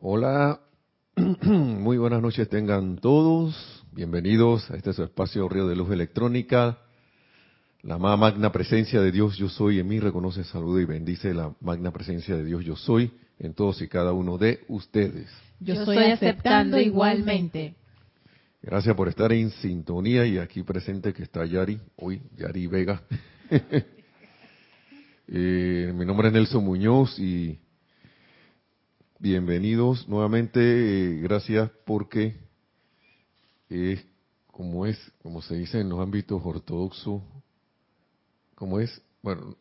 Hola, muy buenas noches tengan todos. Bienvenidos a este su espacio Río de Luz Electrónica. La más magna presencia de Dios yo soy en mí reconoce, saluda y bendice la magna presencia de Dios yo soy en todos y cada uno de ustedes. Yo estoy aceptando igualmente. Gracias por estar en sintonía y aquí presente que está Yari, hoy Yari Vega. Eh, mi nombre es Nelson Muñoz y bienvenidos nuevamente. Eh, gracias porque es como es, como se dice en los ámbitos ortodoxos, como es, bueno,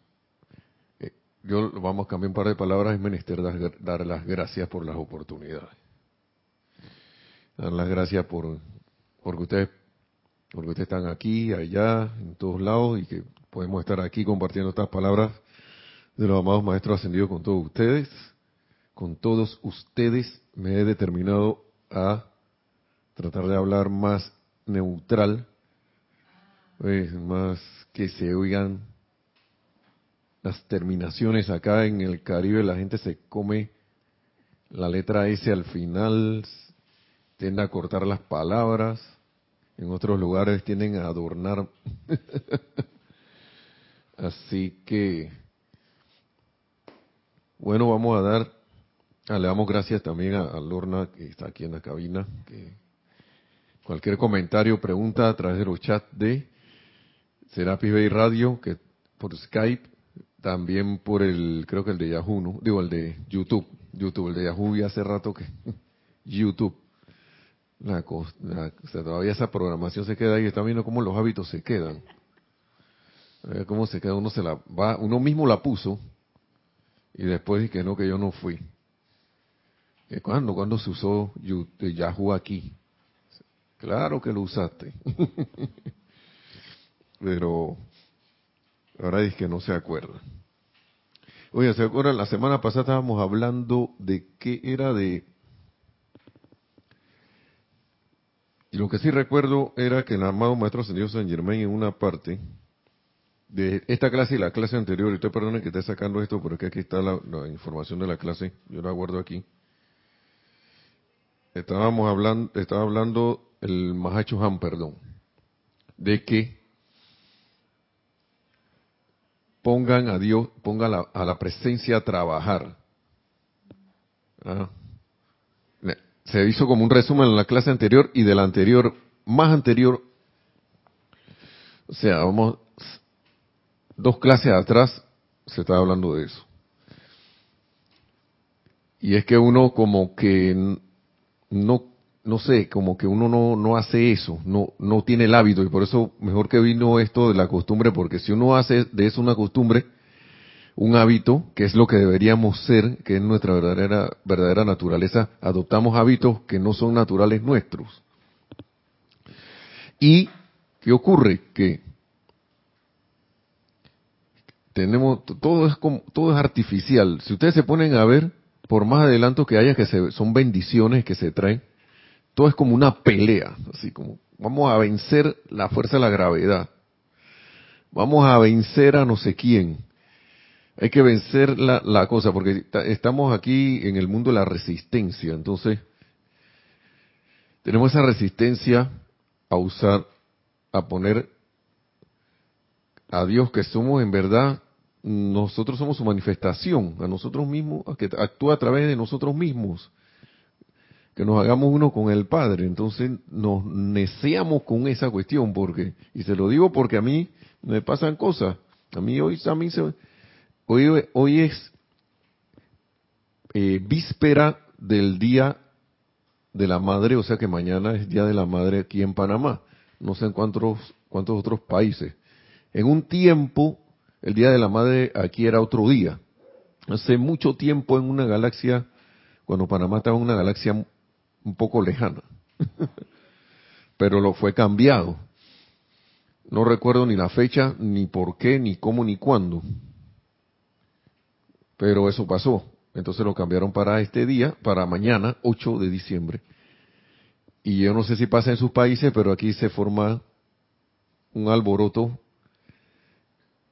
eh, yo vamos a cambiar un par de palabras, es menester dar, dar las gracias por las oportunidades. Dar las gracias por porque ustedes porque ustedes están aquí, allá, en todos lados y que podemos estar aquí compartiendo estas palabras de los amados maestros ascendidos con todos ustedes. Con todos ustedes me he determinado a tratar de hablar más neutral, pues, más que se oigan las terminaciones acá en el Caribe, la gente se come la letra S al final, tiende a cortar las palabras, en otros lugares tienden a adornar. Así que bueno, vamos a dar, ah, le damos gracias también a, Lorna que está aquí en la cabina, que cualquier comentario, pregunta a través de los chats de Serapis Bay Radio, que por Skype, también por el, creo que el de Yahoo, ¿no? Digo, el de YouTube, YouTube, el de Yahoo y hace rato que YouTube. La, todavía esa programación se queda ahí, está viendo cómo los hábitos se quedan. Cómo se queda, uno se la va, uno mismo la puso, y después dije que no, que yo no fui. ¿Cuándo? ¿Cuándo se usó Yahoo aquí? Claro que lo usaste. Pero ahora es que no se acuerda. Oye, ¿se acuerdan? La semana pasada estábamos hablando de qué era de... Y lo que sí recuerdo era que el amado Maestro Ascendido San Germain en una parte de esta clase y la clase anterior, y estoy perdonen que esté sacando esto, pero es que aquí está la, información de la clase, yo la guardo aquí. Estábamos hablando, estaba hablando el Mahacho Han, perdón, de que pongan a Dios, pongan a la presencia a trabajar. ¿Ah? Se hizo como un resumen en la clase anterior y de la anterior, más anterior, o sea, vamos, dos clases atrás se estaba hablando de eso. Y es que uno como que no, no sé, como que uno no, no hace eso, no, no tiene el hábito y por eso mejor que vino esto de la costumbre, porque si uno hace de eso una costumbre, un hábito, que es lo que deberíamos ser, que es nuestra verdadera, verdadera naturaleza, adoptamos hábitos que no son naturales nuestros. ¿Y qué ocurre? Que tenemos todo es como, todo es artificial. Si ustedes se ponen a ver, por más adelanto que haya que se, son bendiciones que se traen, todo es como una pelea, así como vamos a vencer la fuerza de la gravedad. Vamos a vencer a no sé quién. Hay que vencer la, la cosa, porque estamos aquí en el mundo de la resistencia. Entonces, tenemos esa resistencia a usar, a poner a Dios que somos en verdad nosotros somos su manifestación, a nosotros mismos, que actúa a través de nosotros mismos, que nos hagamos uno con el Padre. Entonces nos neceamos con esa cuestión, porque, y se lo digo porque a mí me pasan cosas. A mí hoy, a mí se, hoy, hoy es eh, víspera del Día de la Madre, o sea que mañana es Día de la Madre aquí en Panamá. No sé en cuántos, cuántos otros países. En un tiempo el Día de la Madre aquí era otro día. Hace mucho tiempo en una galaxia, cuando Panamá estaba en una galaxia un poco lejana, pero lo fue cambiado. No recuerdo ni la fecha, ni por qué, ni cómo, ni cuándo. Pero eso pasó. Entonces lo cambiaron para este día, para mañana, 8 de diciembre. Y yo no sé si pasa en sus países, pero aquí se forma un alboroto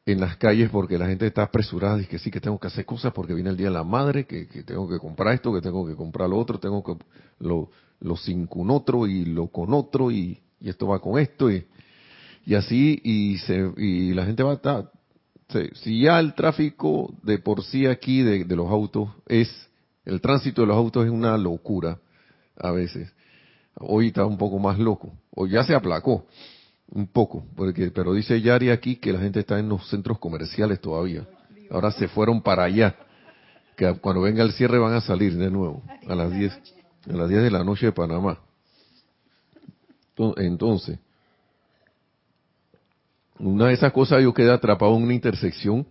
en las calles porque la gente está apresurada y que sí que tengo que hacer cosas porque viene el día de la madre, que, tengo que comprar esto, que tengo que comprar lo otro, tengo que lo, lo sin con otro y lo con otro y, esto va con esto y, y así y se y la gente va a estar si ya el tráfico de por sí aquí de, de los autos es el tránsito de los autos es una locura a veces. Hoy está un poco más loco o ya se aplacó un poco, porque pero dice Yari aquí que la gente está en los centros comerciales todavía. Ahora se fueron para allá, que cuando venga el cierre van a salir de nuevo a las 10 a las 10 de la noche de Panamá. Entonces, una de esas cosas yo quedé atrapado en una intersección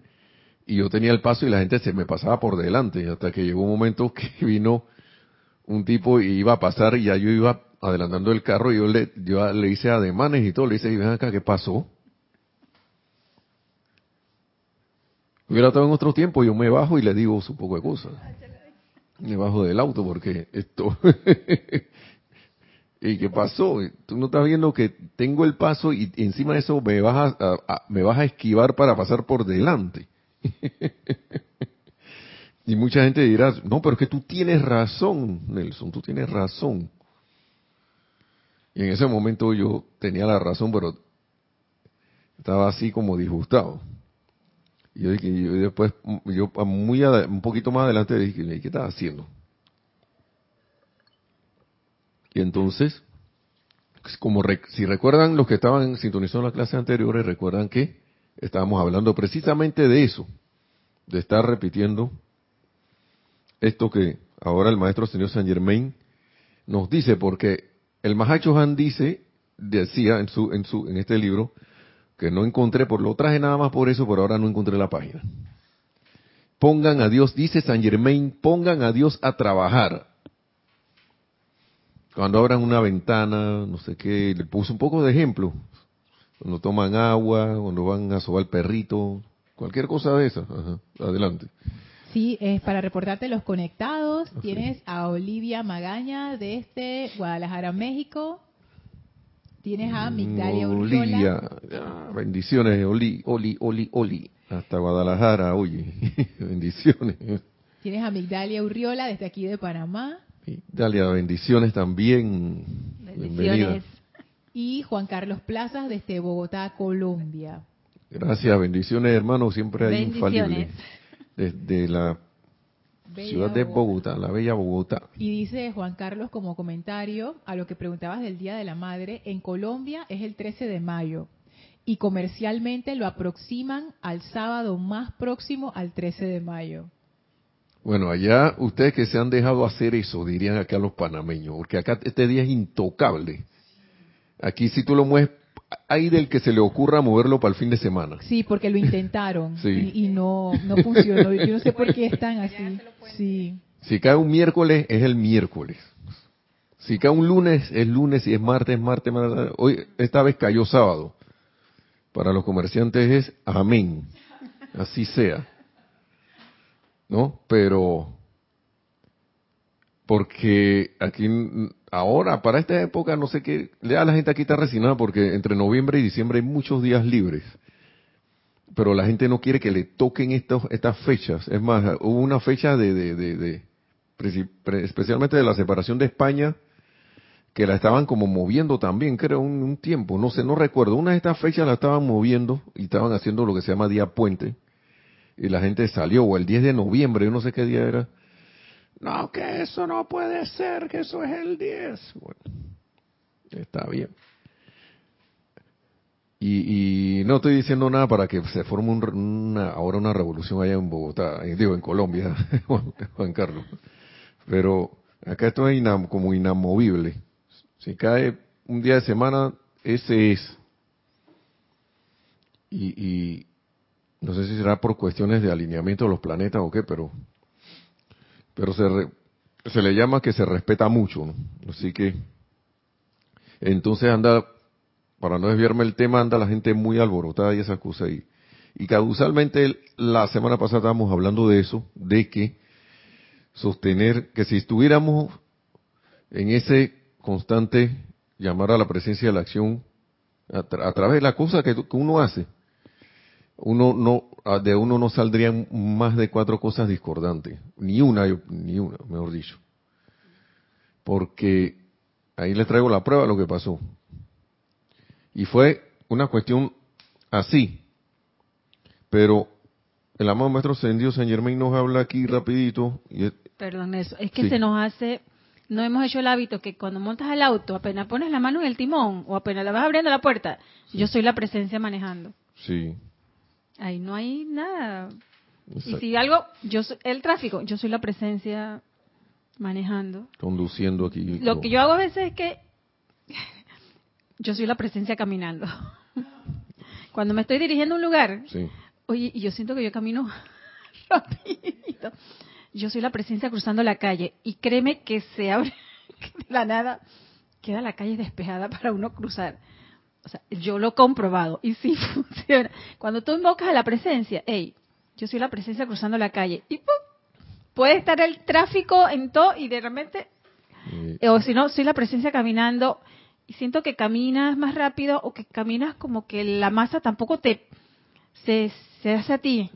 y yo tenía el paso y la gente se me pasaba por delante hasta que llegó un momento que vino un tipo y iba a pasar y ya yo iba adelantando el carro, yo le, yo le hice ademanes y todo, le hice, y ven acá, ¿qué pasó? Hubiera estado en otro tiempo, yo me bajo y le digo su poco de cosas. Me bajo del auto porque esto... ¿Y qué pasó? Tú no estás viendo que tengo el paso y encima de eso me vas a, me vas a esquivar para pasar por delante. y mucha gente dirá, no, pero es que tú tienes razón, Nelson, tú tienes razón. Y en ese momento yo tenía la razón, pero estaba así como disgustado. Y yo, yo después, yo muy un poquito más adelante dije, ¿qué estás haciendo? Y entonces, como si recuerdan los que estaban sintonizando la clase anteriores, recuerdan que estábamos hablando precisamente de eso, de estar repitiendo esto que ahora el maestro señor Saint Germain nos dice, porque el Mahacho Han dice, decía en su, en su, en este libro, que no encontré, por lo traje nada más por eso, pero ahora no encontré la página. Pongan a Dios, dice San Germain, pongan a Dios a trabajar. Cuando abran una ventana, no sé qué, le puse un poco de ejemplo. Cuando toman agua, cuando van a sobar perrito, cualquier cosa de esa. adelante. Sí, es para reportarte los conectados. Tienes a Olivia Magaña desde este Guadalajara, México. Tienes a Migdalia Olivia, bendiciones, Oli, Oli, Oli, Oli. Hasta Guadalajara, oye, bendiciones. Tienes a Migdalia Urriola desde aquí de Panamá. Migdalia, bendiciones también. Bendiciones. Y Juan Carlos Plazas desde Bogotá, Colombia. Gracias, bendiciones hermanos, siempre hay infalibles desde la ciudad de Bogotá, la bella Bogotá. Y dice Juan Carlos como comentario a lo que preguntabas del Día de la Madre, en Colombia es el 13 de mayo y comercialmente lo aproximan al sábado más próximo al 13 de mayo. Bueno, allá ustedes que se han dejado hacer eso, dirían acá los panameños, porque acá este día es intocable. Aquí si tú lo mueves hay del que se le ocurra moverlo para el fin de semana. Sí, porque lo intentaron y, no, no funcionó. Yo no sé por qué están así. Sí. Si cae un miércoles, es el miércoles. Si cae un lunes, es lunes. y es martes, martes, martes. Hoy, esta vez cayó sábado. Para los comerciantes es amén. Así sea. ¿No? Pero, porque aquí ahora, para esta época, no sé qué, ya la gente aquí está resignada porque entre noviembre y diciembre hay muchos días libres. Pero la gente no quiere que le toquen estos, estas fechas. Es más, hubo una fecha de, de, de, especialmente de la separación de España, que la estaban como moviendo también, creo, un, un, tiempo, no sé, no recuerdo. Una de estas fechas la estaban moviendo y estaban haciendo lo que se llama día puente. Y la gente salió, o el 10 de noviembre, yo no sé qué día era, no, que eso no puede ser, que eso es el 10. Bueno, está bien. Y, no estoy diciendo nada para que se forme una, ahora una revolución allá en Bogotá, eh, digo en Colombia, Juan Carlos. Pero acá esto es como inamovible. Si cae un día de semana, ese es. Y, y no sé si será por cuestiones de alineamiento de los planetas o qué, pero pero se, se le llama que se respeta mucho, ¿no? Así que, entonces anda, para no desviarme el tema, anda la gente muy alborotada y esa cosa Y, y causalmente la semana pasada estábamos hablando de eso, de que sostener que si estuviéramos en ese constante llamar a la presencia de la acción a, través de la cosa que, uno hace, uno no ah, de uno no saldrían más de cuatro cosas discordantes, ni una, ni una, mejor dicho. Porque ahí les traigo la prueba de lo que pasó. Y fue una cuestión así. Pero el amado maestro ascendido San Germain nos habla aquí rapidito. Y Perdón, eso. Es que se nos hace, no hemos hecho el hábito que cuando montas el auto, apenas pones la mano en el timón o apenas la vas abriendo la puerta, yo soy la presencia manejando. Sí. Ahí no hay nada. Y si algo, yo el tráfico, yo soy la presencia manejando. Conduciendo aquí. Lo que yo hago a veces es que yo soy la presencia caminando. Cuando me estoy dirigiendo a un lugar, sí. oye, y yo siento que yo camino rapidito. Yo soy la presencia cruzando la calle y créeme que se abre de la nada, queda la calle despejada para uno cruzar. O sea, yo lo he comprobado y sí funciona. Cuando tú invocas a la presencia, hey, yo soy la presencia cruzando la calle y ¡pum! puede estar el tráfico en todo y de repente, o si no, soy la presencia caminando y siento que caminas más rápido o que caminas como que la masa tampoco te se, se hace a ti.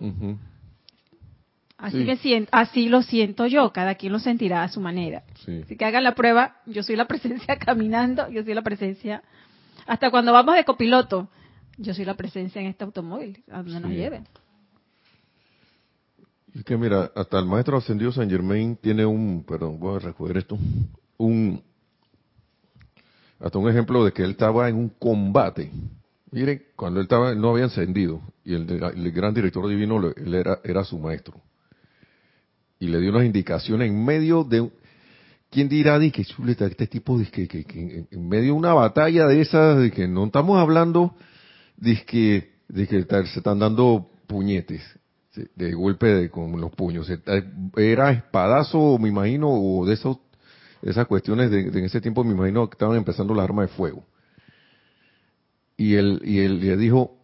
Así siento, así lo siento yo, cada quien lo sentirá a su manera. Así que hagan la prueba, yo soy la presencia caminando, yo soy la presencia, hasta cuando vamos de copiloto, yo soy la presencia en este automóvil, a donde nos lleven. Es que mira, hasta el maestro ascendido San Germain tiene un, perdón, voy a recoger esto, un, hasta un ejemplo de que él estaba en un combate. Miren, cuando él estaba, no había encendido, y el, gran director divino él era, era su maestro. Y le dio unas indicaciones en medio de, ¿quién dirá de que chuleta este tipo de que, que, en medio de una batalla de esas de que no estamos hablando de que de que se están dando puñetes de golpe de, con los puños era espadazo me imagino o de esos esas cuestiones de, en ese tiempo me imagino que estaban empezando las armas de fuego. Y él, y él le dijo,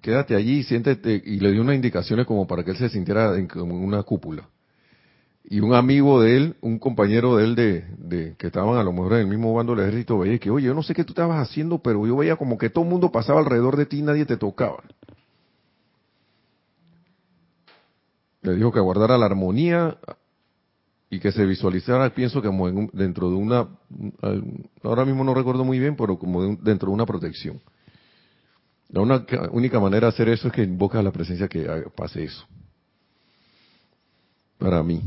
quédate allí, siéntete, y le dio unas indicaciones como para que él se sintiera en, como una cúpula. Y un amigo de él, un compañero de él de, que estaban a lo mejor en el mismo bando del ejército, veía que, oye, yo no sé qué tú estabas haciendo, pero yo veía como que todo el mundo pasaba alrededor de ti y nadie te tocaba. Le dijo que guardara la armonía, y que se visualizara, pienso que como dentro de una, ahora mismo no recuerdo muy bien, pero como dentro de una protección. La única manera de hacer eso es que invoca la presencia que pase eso. Para mí.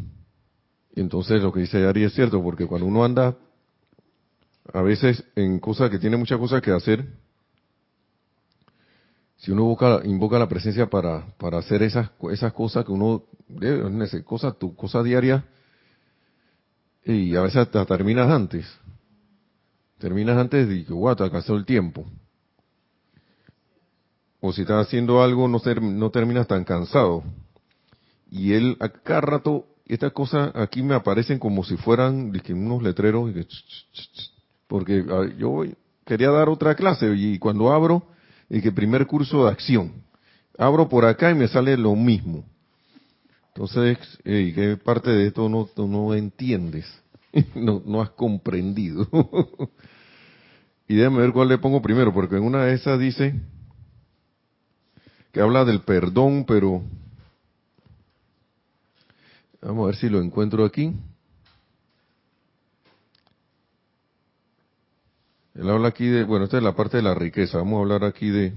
Y entonces lo que dice Ari es cierto, porque cuando uno anda a veces en cosas que tiene muchas cosas que hacer, si uno invoca, invoca la presencia para, para hacer esas, esas cosas que uno debe, cosas, tu cosa diaria, y a veces hasta terminas antes. Terminas antes de que, guau, te alcanzó el tiempo. O si estás haciendo algo, no, no terminas tan cansado. Y él, acá rato, estas cosas aquí me aparecen como si fueran unos letreros. Porque yo quería dar otra clase y cuando abro, y que primer curso de acción. Abro por acá y me sale lo mismo. Entonces, ¿qué parte de esto no, no entiendes? no, no has comprendido. y déjame ver cuál le pongo primero, porque en una de esas dice que habla del perdón, pero vamos a ver si lo encuentro aquí. Él habla aquí de, bueno, esta es la parte de la riqueza, vamos a hablar aquí de,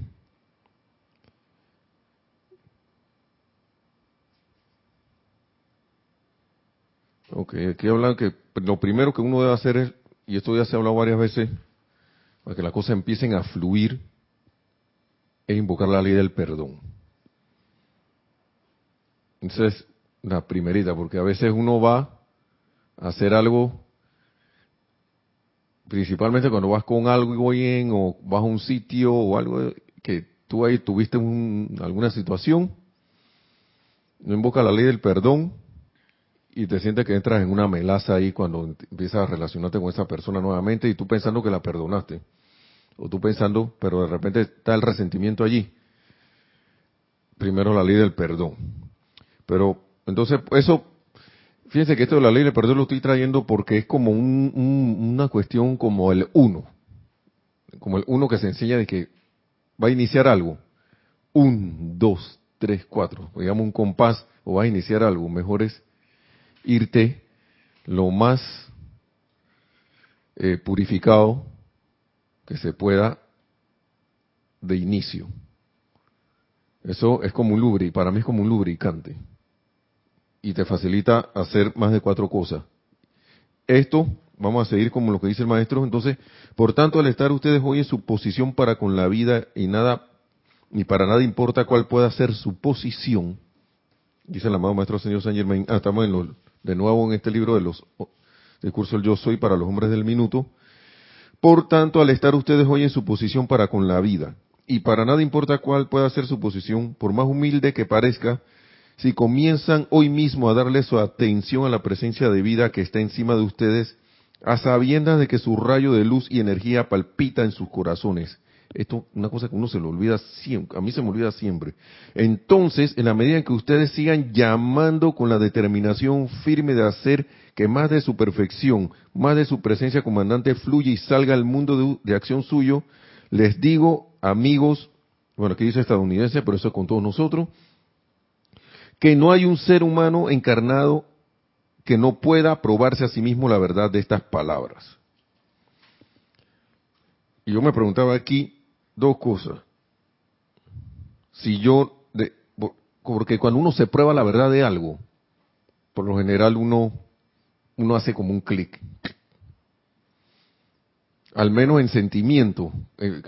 Ok, aquí hablan que lo primero que uno debe hacer es, y esto ya se ha hablado varias veces, para que las cosas empiecen a fluir, es invocar la ley del perdón. Entonces, la primerita, porque a veces uno va a hacer algo, principalmente cuando vas con algo bien o vas a un sitio o algo que tú ahí tuviste alguna situación, no invoca la ley del perdón, y te sientes que entras en una melaza ahí cuando empiezas a relacionarte con esa persona nuevamente y tú pensando que la perdonaste. O tú pensando, pero de repente está el resentimiento allí. Primero la ley del perdón. Pero entonces eso, fíjense que esto de la ley del perdón lo estoy trayendo porque es como una cuestión como el uno. Como el uno que se enseña de que va a iniciar algo. un, dos, tres, cuatro, digamos un compás o vas a iniciar algo, mejor es irte lo más eh, purificado que se pueda de inicio. Eso es como un lubricante, para mí es como un lubricante. Y te facilita hacer más de cuatro cosas. Esto, vamos a seguir como lo que dice el maestro, entonces, por tanto, al estar ustedes hoy en su posición para con la vida y nada, ni para nada importa cuál pueda ser su posición, dice el amado maestro señor Saint Germain, ah, estamos en de nuevo en este libro de los del Yo Soy para los hombres del minuto, por tanto, al estar ustedes hoy en su posición para con la vida, y para nada importa cuál pueda ser su posición, por más humilde que parezca, si comienzan hoy mismo a darle su atención a la presencia de vida que está encima de ustedes, a sabiendas de que su rayo de luz y energía palpita en sus corazones. Esto es una cosa que uno se lo olvida siempre, a mí se me olvida siempre. Entonces, en la medida en que ustedes sigan llamando con la determinación firme de hacer que más de su perfección, más de su presencia comandante fluya y salga al mundo de, acción suyo, les digo amigos, bueno, aquí dice estadounidense, pero eso con todos nosotros, que no hay un ser humano encarnado que no pueda probarse a sí mismo la verdad de estas palabras. Y yo me preguntaba aquí dos cosas. Si yo, de, porque cuando uno se prueba la verdad de algo, por lo general uno, uno hace como un clic al menos en sentimiento, eh,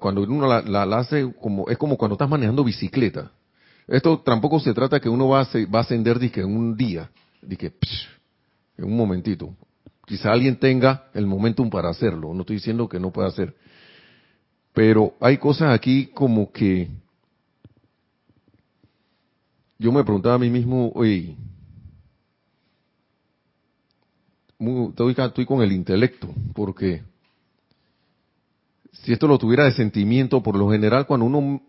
cuando uno la, hace como es como cuando estás manejando bicicleta. Esto tampoco se trata que uno va a, va a ascender en un día, dije, en un momentito. Quizá alguien tenga el momentum para hacerlo, no estoy diciendo que no pueda hacer. Pero hay cosas aquí como que yo me preguntaba a mí mismo, oye, estoy con el intelecto, porque si esto lo tuviera de sentimiento, por lo general cuando uno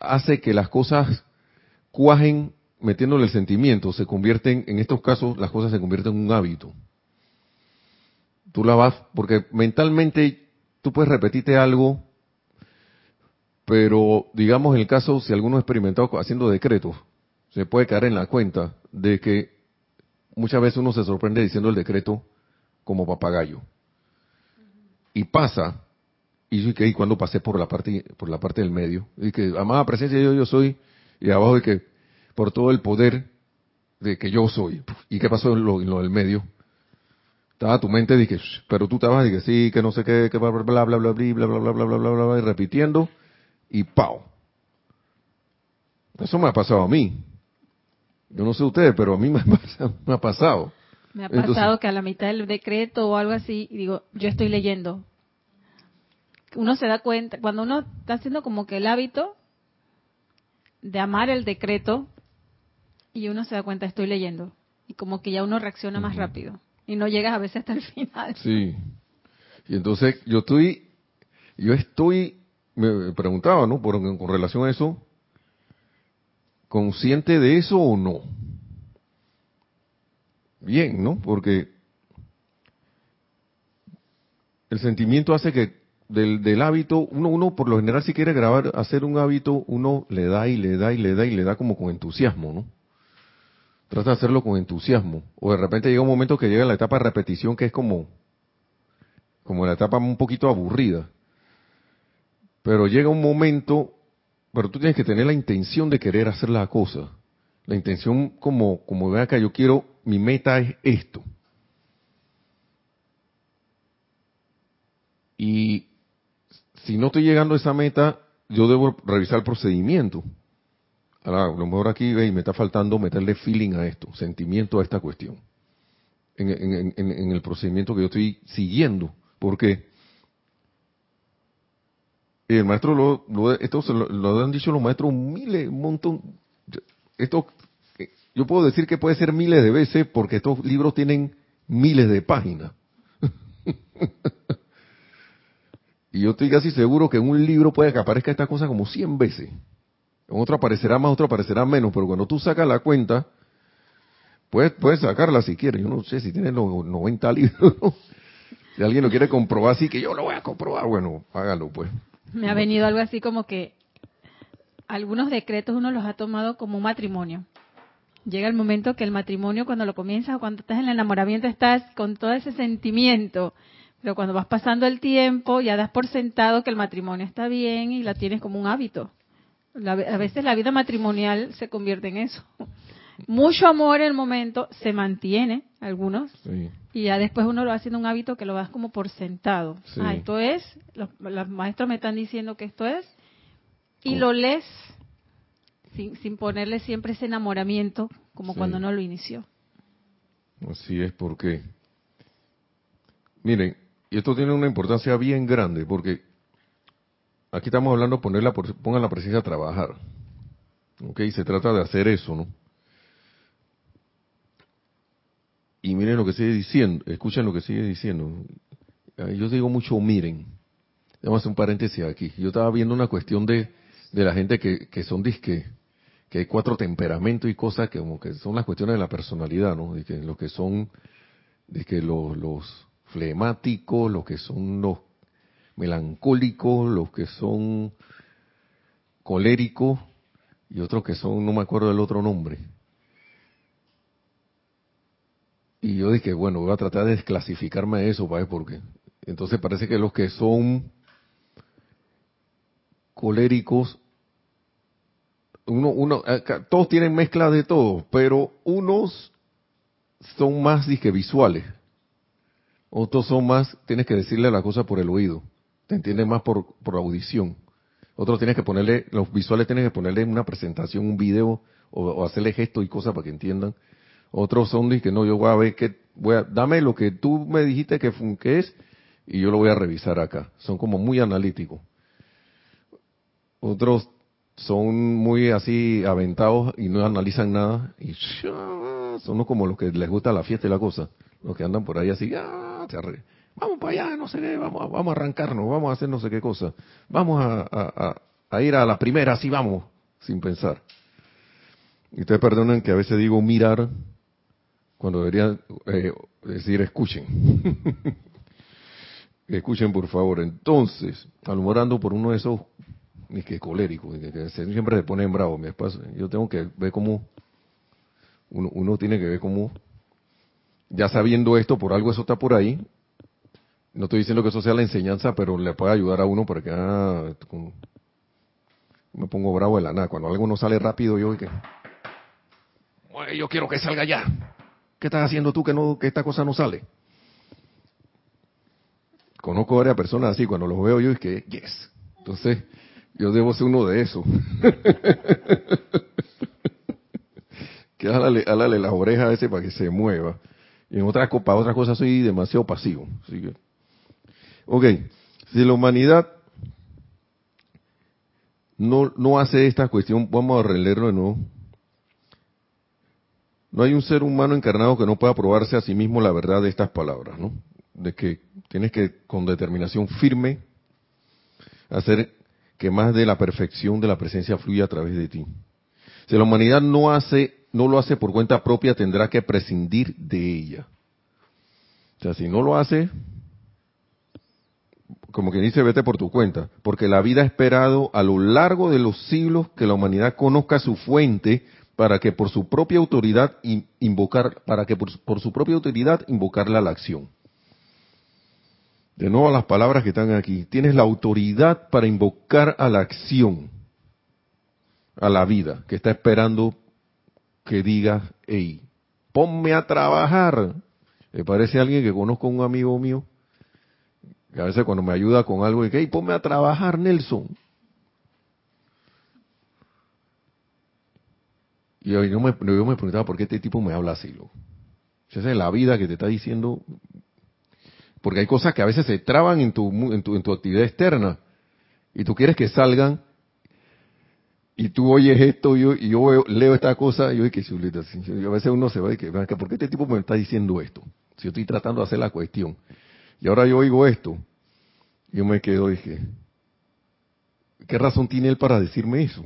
hace que las cosas cuajen metiéndole el sentimiento, se convierten, en estos casos, las cosas se convierten en un hábito. Tú la vas, porque mentalmente tú puedes repetirte algo, pero digamos en el caso, si alguno ha experimentado haciendo decretos, se puede caer en la cuenta de que muchas veces uno se sorprende diciendo el decreto como papagayo. Y pasa y, que, cuando pasé por la parte por la parte del medio, y que amada presencia yo yo soy, y abajo de que por todo el poder de que yo soy. ¿Y qué pasó en lo, del medio? Estaba tu mente dije, pero tú estabas que sí, que no sé qué, que bla bla bla bla bla bla bla bla bla bla bla bla y repitiendo y pau. Eso me ha pasado a mí. Yo no sé ustedes, pero a mí me ha, me ha pasado. Me ha pasado que a la mitad del decreto o algo así, digo, yo estoy leyendo, uno se da cuenta, cuando uno está haciendo como que el hábito de amar el decreto, y uno se da cuenta, estoy leyendo, y como que ya uno reacciona más rápido, y no llegas a veces hasta el final. Sí. Y entonces yo estoy, yo estoy, me preguntaba, ¿no? Por, con relación a eso, ¿consciente de eso o no? Bien, ¿no? Porque el sentimiento hace que del, del hábito, uno, uno por lo general si quiere grabar, hacer un hábito, uno le da y le da y le da y le da como con entusiasmo, ¿no? Trata de hacerlo con entusiasmo. O de repente llega un momento que llega la etapa de repetición que es como, como la etapa un poquito aburrida. Pero llega un momento, pero tú tienes que tener la intención de querer hacer la cosa. La intención como, como vea que yo quiero, mi meta es esto. Y si no estoy llegando a esa meta, yo debo revisar el procedimiento. A lo mejor aquí me está faltando meterle feeling a esto, sentimiento a esta cuestión, en, el procedimiento que yo estoy siguiendo. Porque el maestro, lo, esto lo, lo, han dicho los maestros miles, un montón. Esto, yo puedo decir que puede ser miles de veces porque estos libros tienen miles de páginas. Y yo estoy casi seguro que en un libro puede que aparezca esta cosa como 100 veces. En otro aparecerá más, otro aparecerá menos, pero cuando tú sacas la cuenta, puedes, puedes sacarla si quieres. Yo no sé si tienes los 90 libros. Si alguien lo quiere comprobar, así que yo lo voy a comprobar, bueno, hágalo pues. Me ha venido algo así como que algunos decretos uno los ha tomado como un matrimonio. Llega el momento que el matrimonio, cuando lo comienzas o cuando estás en el enamoramiento, estás con todo ese sentimiento. Pero cuando vas pasando el tiempo, ya das por sentado que el matrimonio está bien y la tienes como un hábito. a veces la vida matrimonial se convierte en eso. Mucho amor en el momento se mantiene, algunos, y ya después uno lo va haciendo un hábito que lo vas como por sentado. Ah, esto es, los, maestros me están diciendo que esto es, y lo lees sin, sin ponerle siempre ese enamoramiento como cuando no lo inició. Así es, porque, miren, y esto tiene una importancia bien grande, porque aquí estamos hablando de poner la, pongan la presencia a trabajar. ¿Ok? Se trata de hacer eso, ¿no? Y miren lo que sigue diciendo, escuchen lo que sigue diciendo. Yo digo mucho miren. Vamos a hacer un paréntesis aquí. Yo estaba viendo una cuestión de, de la gente que, que son disque, que hay cuatro temperamentos y cosas que como que son las cuestiones de la personalidad, ¿no? De que lo que son, de que los, los flemáticos, los que son los melancólicos, los que son coléricos y otros que son, no me acuerdo del otro nombre. Y yo dije, bueno, voy a tratar de desclasificarme de eso, ¿vale? Porque entonces parece que los que son coléricos, uno, uno, todos tienen mezcla de todo, pero unos son más disque visuales, otros son más, tienes que decirle la cosa por el oído, te entienden más por, por audición. Otros tienes que ponerle, los visuales tienes que ponerle una presentación, un video, o, hacerle gestos y cosas para que entiendan. Otros son de que no, yo voy a ver que, voy a, dame lo que tú me dijiste que, que es y yo lo voy a revisar acá. Son como muy analíticos. Otros son muy así aventados y no analizan nada y son como los que les gusta la fiesta y la cosa. Los que andan por ahí así, ah, vamos para allá, no sé qué, vamos, vamos a arrancarnos, vamos a hacer no sé qué cosa. Vamos a, a ir a la primera, así vamos, sin pensar. Y ustedes perdonen que a veces digo mirar, cuando debería eh, decir escuchen. escuchen por favor. Entonces, alumbrando por uno de esos, ni que colérico, siempre se pone en bravo mi espacio. Yo tengo que ver cómo, uno, tiene que ver cómo, ya sabiendo esto, por algo eso está por ahí. No estoy diciendo que eso sea la enseñanza, pero le puede ayudar a uno para que ah, me pongo bravo de la nada. Cuando algo no sale rápido, yo que yo quiero que salga ya. ¿Qué estás haciendo tú que no que esta cosa no sale? Conozco varias personas así, cuando los veo yo es que, yes. Entonces, yo debo ser uno de esos. que álale, álale las orejas a ese para que se mueva. En otras, para otras cosas soy demasiado pasivo. Ok, si la humanidad no, no hace esta cuestión, vamos a releerlo de nuevo. No hay un ser humano encarnado que no pueda probarse a sí mismo la verdad de estas palabras, ¿no? De que tienes que, con determinación firme, hacer que más de la perfección de la presencia fluya a través de ti. Si la humanidad no hace, no lo hace por cuenta propia, tendrá que prescindir de ella. O sea, si no lo hace, como que dice, vete por tu cuenta, porque la vida ha esperado a lo largo de los siglos que la humanidad conozca su fuente para que por su propia autoridad invocar, para que por, su propia autoridad invocarla a la acción. De nuevo las palabras que están aquí. Tienes la autoridad para invocar a la acción, a la vida, que está esperando que diga, hey, ponme a trabajar. Me parece alguien que conozco un amigo mío, que a veces cuando me ayuda con algo, dice, hey, ponme a trabajar, Nelson. Y yo me, yo me preguntaba por qué este tipo me habla así, loco. Esa es la vida que te está diciendo. Porque hay cosas que a veces se traban en tu, en tu, en tu actividad externa. Y tú quieres que salgan. Y tú oyes esto y yo, y yo leo esta cosa y yo, que chulita. A veces uno se va y que, ¿por qué este tipo me está diciendo esto? Si yo estoy tratando de hacer la cuestión. Y ahora yo oigo esto. Y yo me quedo dije, ¿qué razón tiene él para decirme eso?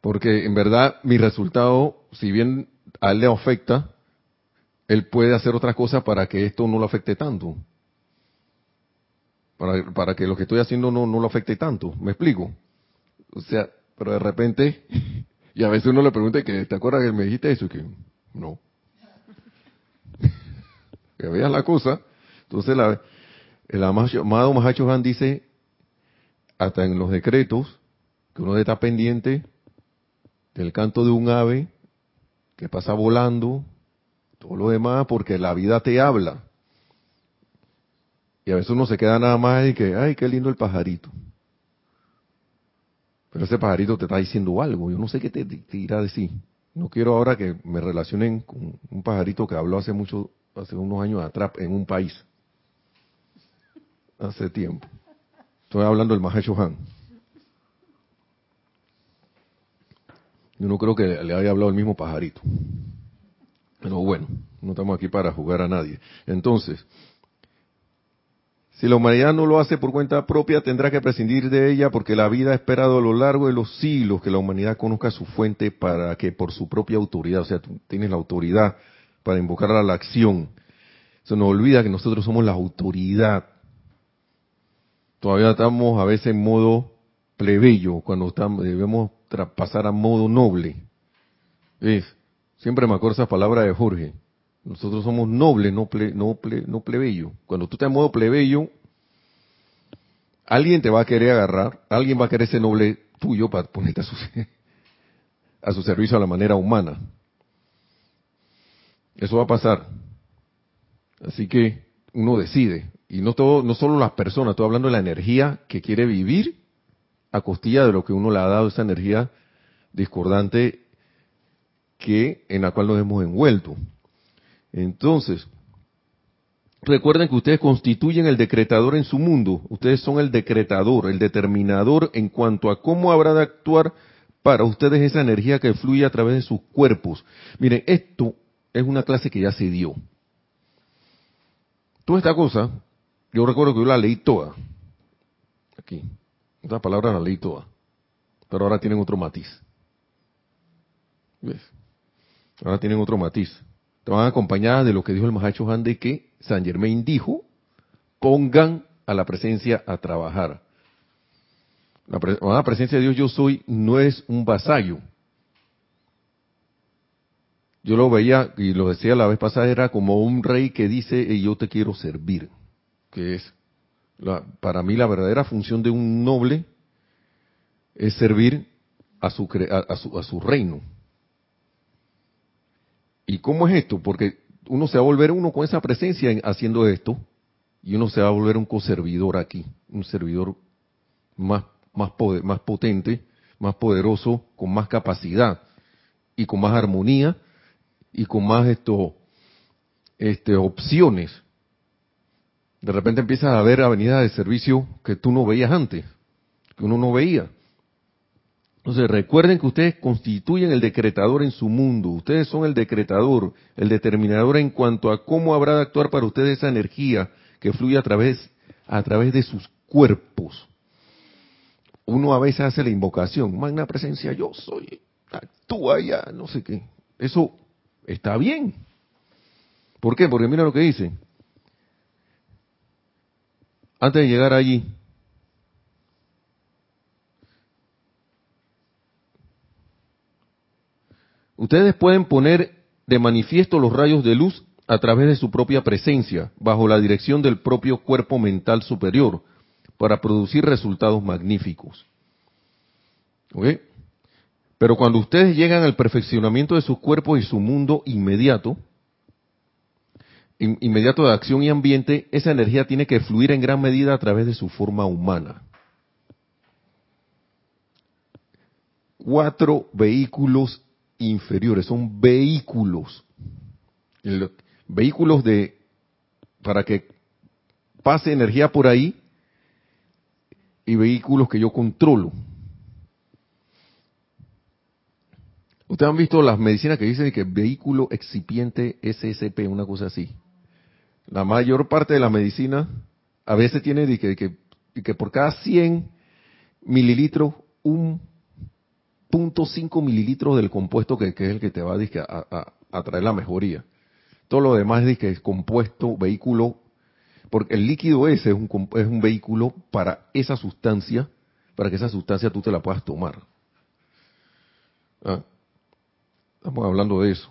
Porque en verdad mi resultado, si bien a él le afecta, él puede hacer otra cosa para que esto no lo afecte tanto. Para, para que lo que estoy haciendo no, no lo afecte tanto. ¿Me explico? O sea, pero de repente, y a veces uno le pregunta que, ¿te acuerdas que me dijiste eso? Que, no. que veas la cosa. Entonces, la, el amado Mahacho Han dice, hasta en los decretos, que uno está pendiente del canto de un ave que pasa volando, todo lo demás, porque la vida te habla. Y a veces uno se queda nada más y que, ay, qué lindo el pajarito. Pero ese pajarito te está diciendo algo, yo no sé qué te, te irá a decir. No quiero ahora que me relacionen con un pajarito que habló hace mucho, hace unos años atrás en un país. Hace tiempo. Estoy hablando del Mahecho Han. Yo no creo que le haya hablado el mismo pajarito. Pero bueno, no estamos aquí para jugar a nadie. Entonces, si la humanidad no lo hace por cuenta propia, tendrá que prescindir de ella porque la vida ha esperado a lo largo de los siglos que la humanidad conozca su fuente para que por su propia autoridad, o sea, tú tienes la autoridad para invocar a la acción. Se nos olvida que nosotros somos la autoridad. Todavía estamos a veces en modo plebeyo, cuando estamos, debemos pasar a modo noble. ¿Ves? Siempre me acuerdo esas palabras de Jorge. Nosotros somos nobles, no, no, no plebeyo. Cuando tú estás en modo plebeyo, alguien te va a querer agarrar, alguien va a querer ser noble tuyo para ponerte a su, a su servicio a la manera humana. Eso va a pasar. Así que uno decide. Y no, todo, no solo las personas, estoy hablando de la energía que quiere vivir a costilla de lo que uno le ha dado, esa energía discordante que en la cual nos hemos envuelto. Entonces, recuerden que ustedes constituyen el decretador en su mundo. Ustedes son el decretador, el determinador en cuanto a cómo habrá de actuar para ustedes esa energía que fluye a través de sus cuerpos. Miren, esto es una clase que ya se dio. Toda esta cosa, yo recuerdo que yo la leí toda. Aquí. Esta palabra la leí toda. Pero ahora tienen otro matiz. ¿Ves? Ahora tienen otro matiz. Estaban acompañadas de lo que dijo el Mahacho Han de que San Germain dijo, pongan a la presencia a trabajar. La, presencia de Dios yo soy no es un vasallo. Yo lo veía y lo decía la vez pasada, era como un rey que dice, yo te quiero servir. Que es, para mí la verdadera función de un noble es servir a su, a su reino ¿Y cómo es esto? Porque uno se va a volver uno con esa presencia haciendo esto y uno se va a volver un coservidor aquí, un servidor más más poder, más potente, más poderoso, con más capacidad y con más armonía y con más esto este opciones. De repente empiezas a ver avenidas de servicio que tú no veías antes, que uno no veía. Entonces recuerden que ustedes constituyen el decretador en su mundo, ustedes son el decretador, el determinador en cuanto a cómo habrá de actuar para ustedes esa energía que fluye a través, a través de sus cuerpos. Uno a veces hace la invocación, magna presencia, yo soy, actúa ya, no sé qué. Eso está bien. ¿Por qué? Porque mira lo que dice. Antes de llegar allí, Ustedes pueden poner de manifiesto los rayos de luz a través de su propia presencia, bajo la dirección del propio cuerpo mental superior, para producir resultados magníficos. ¿Ok? Pero cuando ustedes llegan al perfeccionamiento de sus cuerpos y su mundo inmediato, inmediato de acción y ambiente, esa energía tiene que fluir en gran medida a través de su forma humana. Cuatro vehículos inferiores, son vehículos. vehículos de para que pase energía por ahí y vehículos que yo controlo. Ustedes han visto las medicinas que dicen que vehículo excipiente SSP, una cosa así. La mayor parte de la medicina a veces tiene que, que, que por cada 100 mililitros un 0.5 mililitros del compuesto que, es el que te va a, traer la mejoría. Todo lo demás es que es compuesto, vehículo, porque el líquido ese es un, es un vehículo para esa sustancia para que esa sustancia tú te la puedas tomar. Ah, estamos hablando de eso.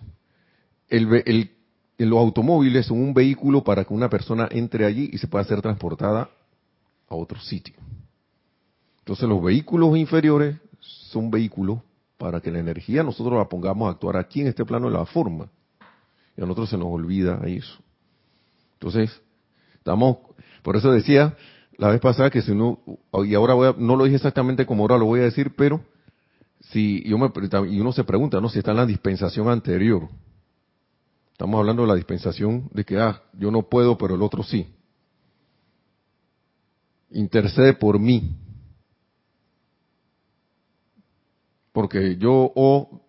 El, los automóviles son un vehículo para que una persona entre allí y se pueda ser transportada a otro sitio. Entonces los vehículos inferiores son vehículos para que la energía nosotros la pongamos a actuar aquí en este plano de la forma. Y a nosotros se nos olvida eso. Entonces, estamos, por eso decía la vez pasada que si uno, y ahora voy a, no lo dije exactamente como ahora lo voy a decir, pero si yo me, y uno se pregunta, ¿no? Si está en la dispensación anterior. Estamos hablando de la dispensación de que, ah, yo no puedo, pero el otro sí. Intercede por mí. Porque yo o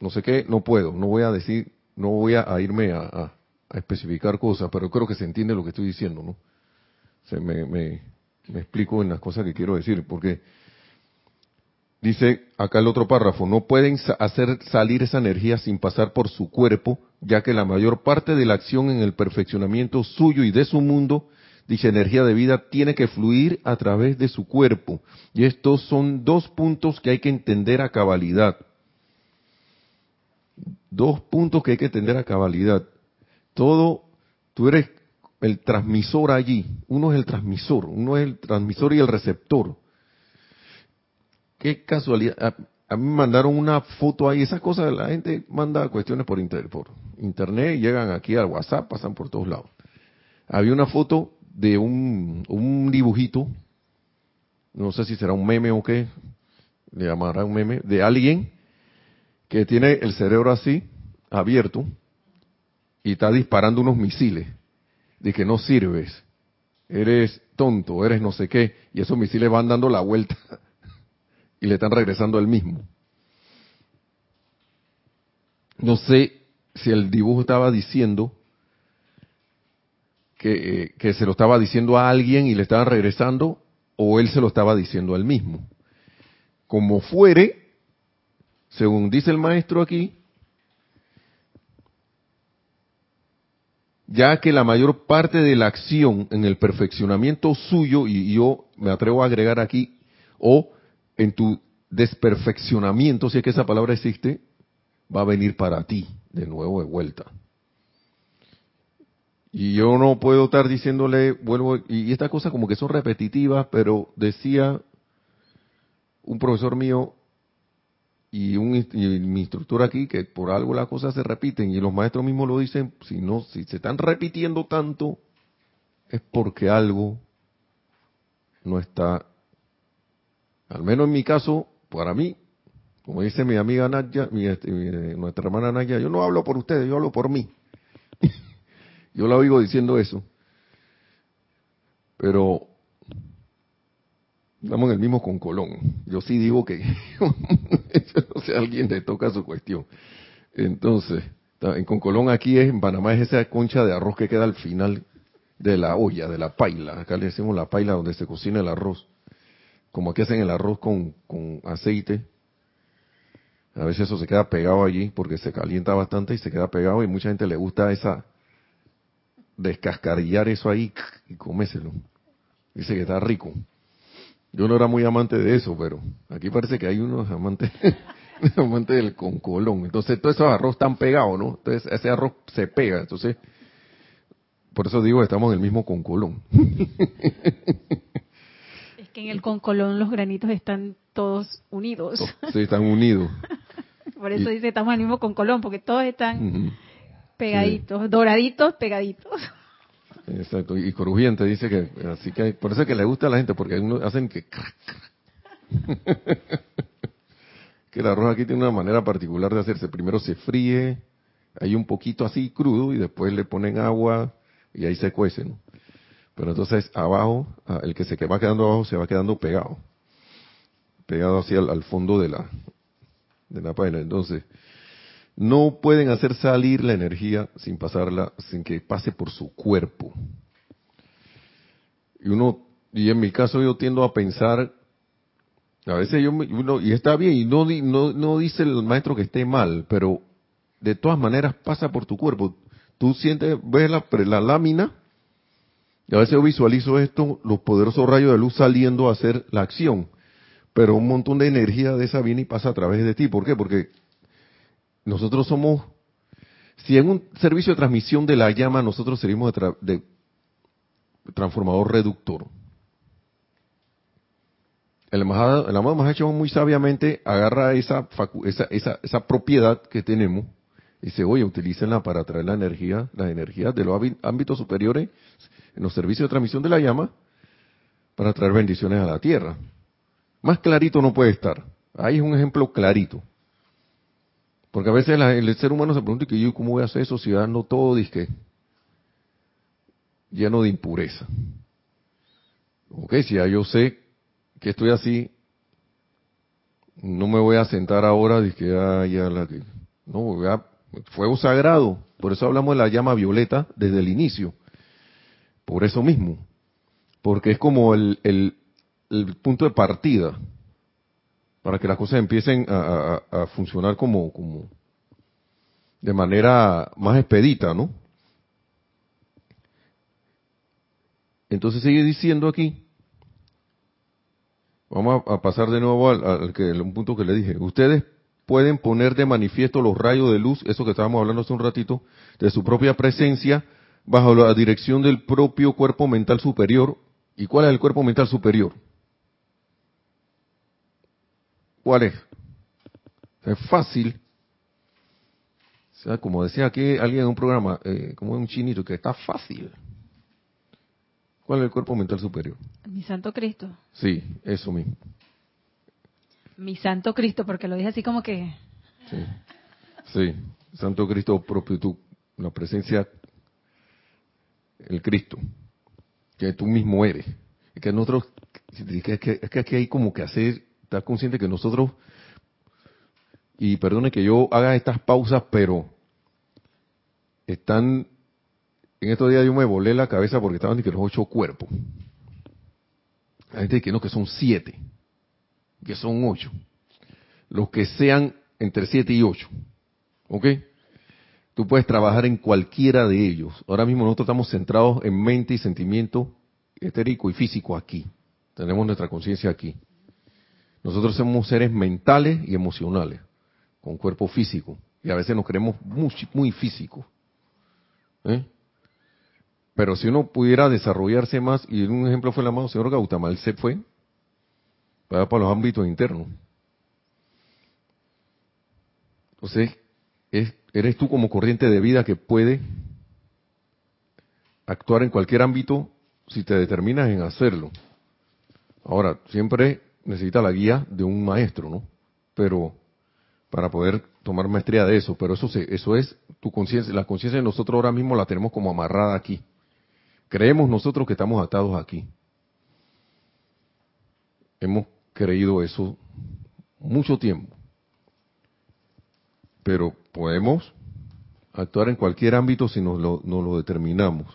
no sé qué, no puedo, no voy a decir, no voy a, irme a, especificar cosas, pero creo que se entiende lo que estoy diciendo, ¿no? Se me, me, me explico en las cosas que quiero decir, porque Dice acá el otro párrafo, no pueden hacer salir esa energía sin pasar por su cuerpo, ya que la mayor parte de la acción en el perfeccionamiento suyo y de su mundo, dicha energía de vida, tiene que fluir a través de su cuerpo. Y estos son dos puntos que hay que entender a cabalidad. Dos puntos que hay que entender a cabalidad. Todo, tú eres el transmisor allí. Uno es el transmisor, uno es el transmisor y el receptor qué casualidad. A, mí me mandaron una foto ahí, esas cosas, la gente manda cuestiones por, por internet, llegan aquí al WhatsApp, pasan por todos lados. Había una foto de un, un dibujito, no sé si será un meme o qué, le llamará un meme, de alguien que tiene el cerebro así, abierto, y está disparando unos misiles, de que no sirves, eres tonto, eres no sé qué, y esos misiles van dando la vuelta y le están regresando el mismo. No sé si el dibujo estaba diciendo que, eh, que, se lo estaba diciendo a alguien y le estaban regresando o él se lo estaba diciendo al mismo. Como fuere, según dice el maestro aquí, ya que la mayor parte de la acción en el perfeccionamiento suyo, y yo me atrevo a agregar aquí, o en tu desperfeccionamiento, si es que esa palabra existe, va a venir para ti de nuevo de vuelta. Y yo no puedo estar diciéndole, vuelvo, y estas cosas como que son repetitivas, pero decía un profesor mío y, un, mi instructor aquí que por algo las cosas se repiten y los maestros mismos lo dicen, si no, si se están repitiendo tanto, es porque algo no está al menos en mi caso, para mí, como dice mi amiga Nadia, este, nuestra hermana Nadia, yo no hablo por ustedes, yo hablo por mí. Yo la oigo diciendo eso. Pero estamos en el mismo con Colón. Yo sí digo que no sé, alguien le toca su cuestión. Entonces, en Concolón aquí es, en Panamá es esa concha de arroz que queda al final de la olla, de la paila. Acá le decimos la paila donde se cocina el arroz como aquí hacen el arroz con, aceite, a veces eso se queda pegado allí porque se calienta bastante y se queda pegado y mucha gente le gusta esa descascarillar eso ahí y coméselo. Dice que está rico. Yo no era muy amante de eso, pero aquí parece que hay unos amantes, amantes del concolón. Entonces, todos esos arroz están pegados, ¿no? Entonces, ese arroz se pega. Entonces, por eso digo estamos en el mismo concolón. que en el concolón los granitos están todos unidos. Sí, están unidos. Por eso dice estamos en el mismo concolón, porque todos están pegaditos, doraditos, pegaditos. Exacto, y crujiente dice que, así que por eso es que le gusta a la gente, porque hacen que... que el arroz aquí tiene una manera particular de hacerse. Primero se fríe, hay un poquito así crudo, y después le ponen agua, y ahí se cuece, ¿no? Pero entonces abajo, ah, el que se va quedando abajo se va quedando pegado. Pegado así al, fondo de la, de la página. Entonces, no pueden hacer salir la energía sin pasarla, sin que pase por su cuerpo. Y uno, y en mi caso yo tiendo a pensar, a veces yo, y está bien, y no, no, no dice el maestro que esté mal, pero de todas maneras pasa por tu cuerpo. Tú sientes, ves la, la lámina, y a veces yo visualizo esto, los poderosos rayos de luz saliendo a hacer la acción. pero un montón de energía de esa viene y pasa a través de ti. ¿Por qué? Porque nosotros somos, si en un servicio de transmisión de la llama nosotros servimos de, de transformador reductor. El, amado, el amado muy sabiamente agarra esa, esa, esa, esa propiedad que tenemos y dice, oye, utilícenla para traer la energía, las energías de los ámbitos superiores en los servicios de transmisión de la llama para traer bendiciones a la tierra. Más clarito no puede estar. Ahí es un ejemplo clarito. Porque a veces el ser humano se pregunta que yo cómo voy a hacer eso si ando todo disque lleno de impureza. Ok, si ya yo sé que estoy así, no me voy a sentar ahora y que ya la no voy a fuego sagrado, por eso hablamos de la llama violeta desde el inicio. Por eso mismo, porque es como el, el, punto de partida para que las cosas empiecen a, funcionar como, como de manera más expedita, ¿no? Entonces sigue diciendo aquí, vamos a, pasar de nuevo al, que, un punto que le dije, ustedes pueden poner de manifiesto los rayos de luz, eso que estábamos hablando hace un ratito, de su propia presencia, bajo la dirección del propio cuerpo mental superior. ¿Y cuál es el cuerpo mental superior? ¿Cuál es? Es fácil. O sea, como decía aquí alguien en un programa, eh, como un chinito, que está fácil. ¿Cuál es el cuerpo mental superior? Mi Santo Cristo. Sí, eso mismo. Mi Santo Cristo, porque lo dije así como que... Sí, sí. Santo Cristo propio tú, la presencia, el Cristo, que tú mismo eres. Y que nosotros, es que, es que aquí hay como que hacer, estar consciente que nosotros, y perdone que yo haga estas pausas, pero están en estos días yo me volé la cabeza porque estaban que los ocho cuerpos. La gente dice que no, que son siete, que son ocho. Los que sean entre siete y ocho. ¿Ok? Tú puedes trabajar en cualquiera de ellos. Ahora mismo nosotros estamos centrados en mente y sentimiento etérico y físico aquí. Tenemos nuestra conciencia aquí. Nosotros somos seres mentales y emocionales, con cuerpo físico. Y a veces nos creemos muy, muy físicos. ¿Eh? Pero si uno pudiera desarrollarse más, y un ejemplo fue el amado señor Gautama, él se fue para, para los ámbitos internos. Entonces, eres tú como corriente de vida que puede actuar en cualquier ámbito si te determinas en hacerlo. Ahora, siempre necesita la guía de un maestro, ¿no? Pero para poder tomar maestría de eso, pero eso eso es tu conciencia, la conciencia de nosotros ahora mismo la tenemos como amarrada aquí. Creemos nosotros que estamos atados aquí. Hemos creído eso mucho tiempo. Pero podemos actuar en cualquier ámbito si nos lo, nos lo determinamos.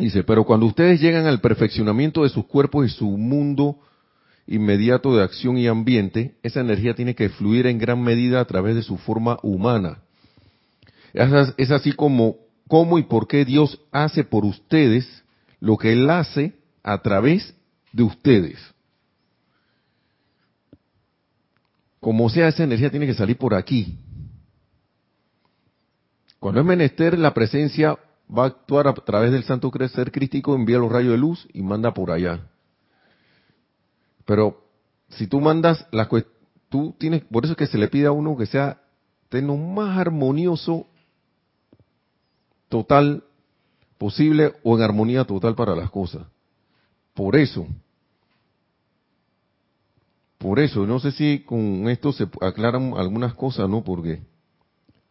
Dice, pero cuando ustedes llegan al perfeccionamiento de sus cuerpos y su mundo inmediato de acción y ambiente, esa energía tiene que fluir en gran medida a través de su forma humana. Es así como cómo y por qué Dios hace por ustedes lo que Él hace a través de ustedes. Como sea, esa energía tiene que salir por aquí. Cuando es menester, la presencia va a actuar a través del santo ser crítico, envía los rayos de luz y manda por allá. Pero si tú mandas la tú tienes, por eso es que se le pide a uno que sea lo más armonioso total posible o en armonía total para las cosas. Por eso, por eso, no sé si con esto se aclaran algunas cosas, ¿no? Porque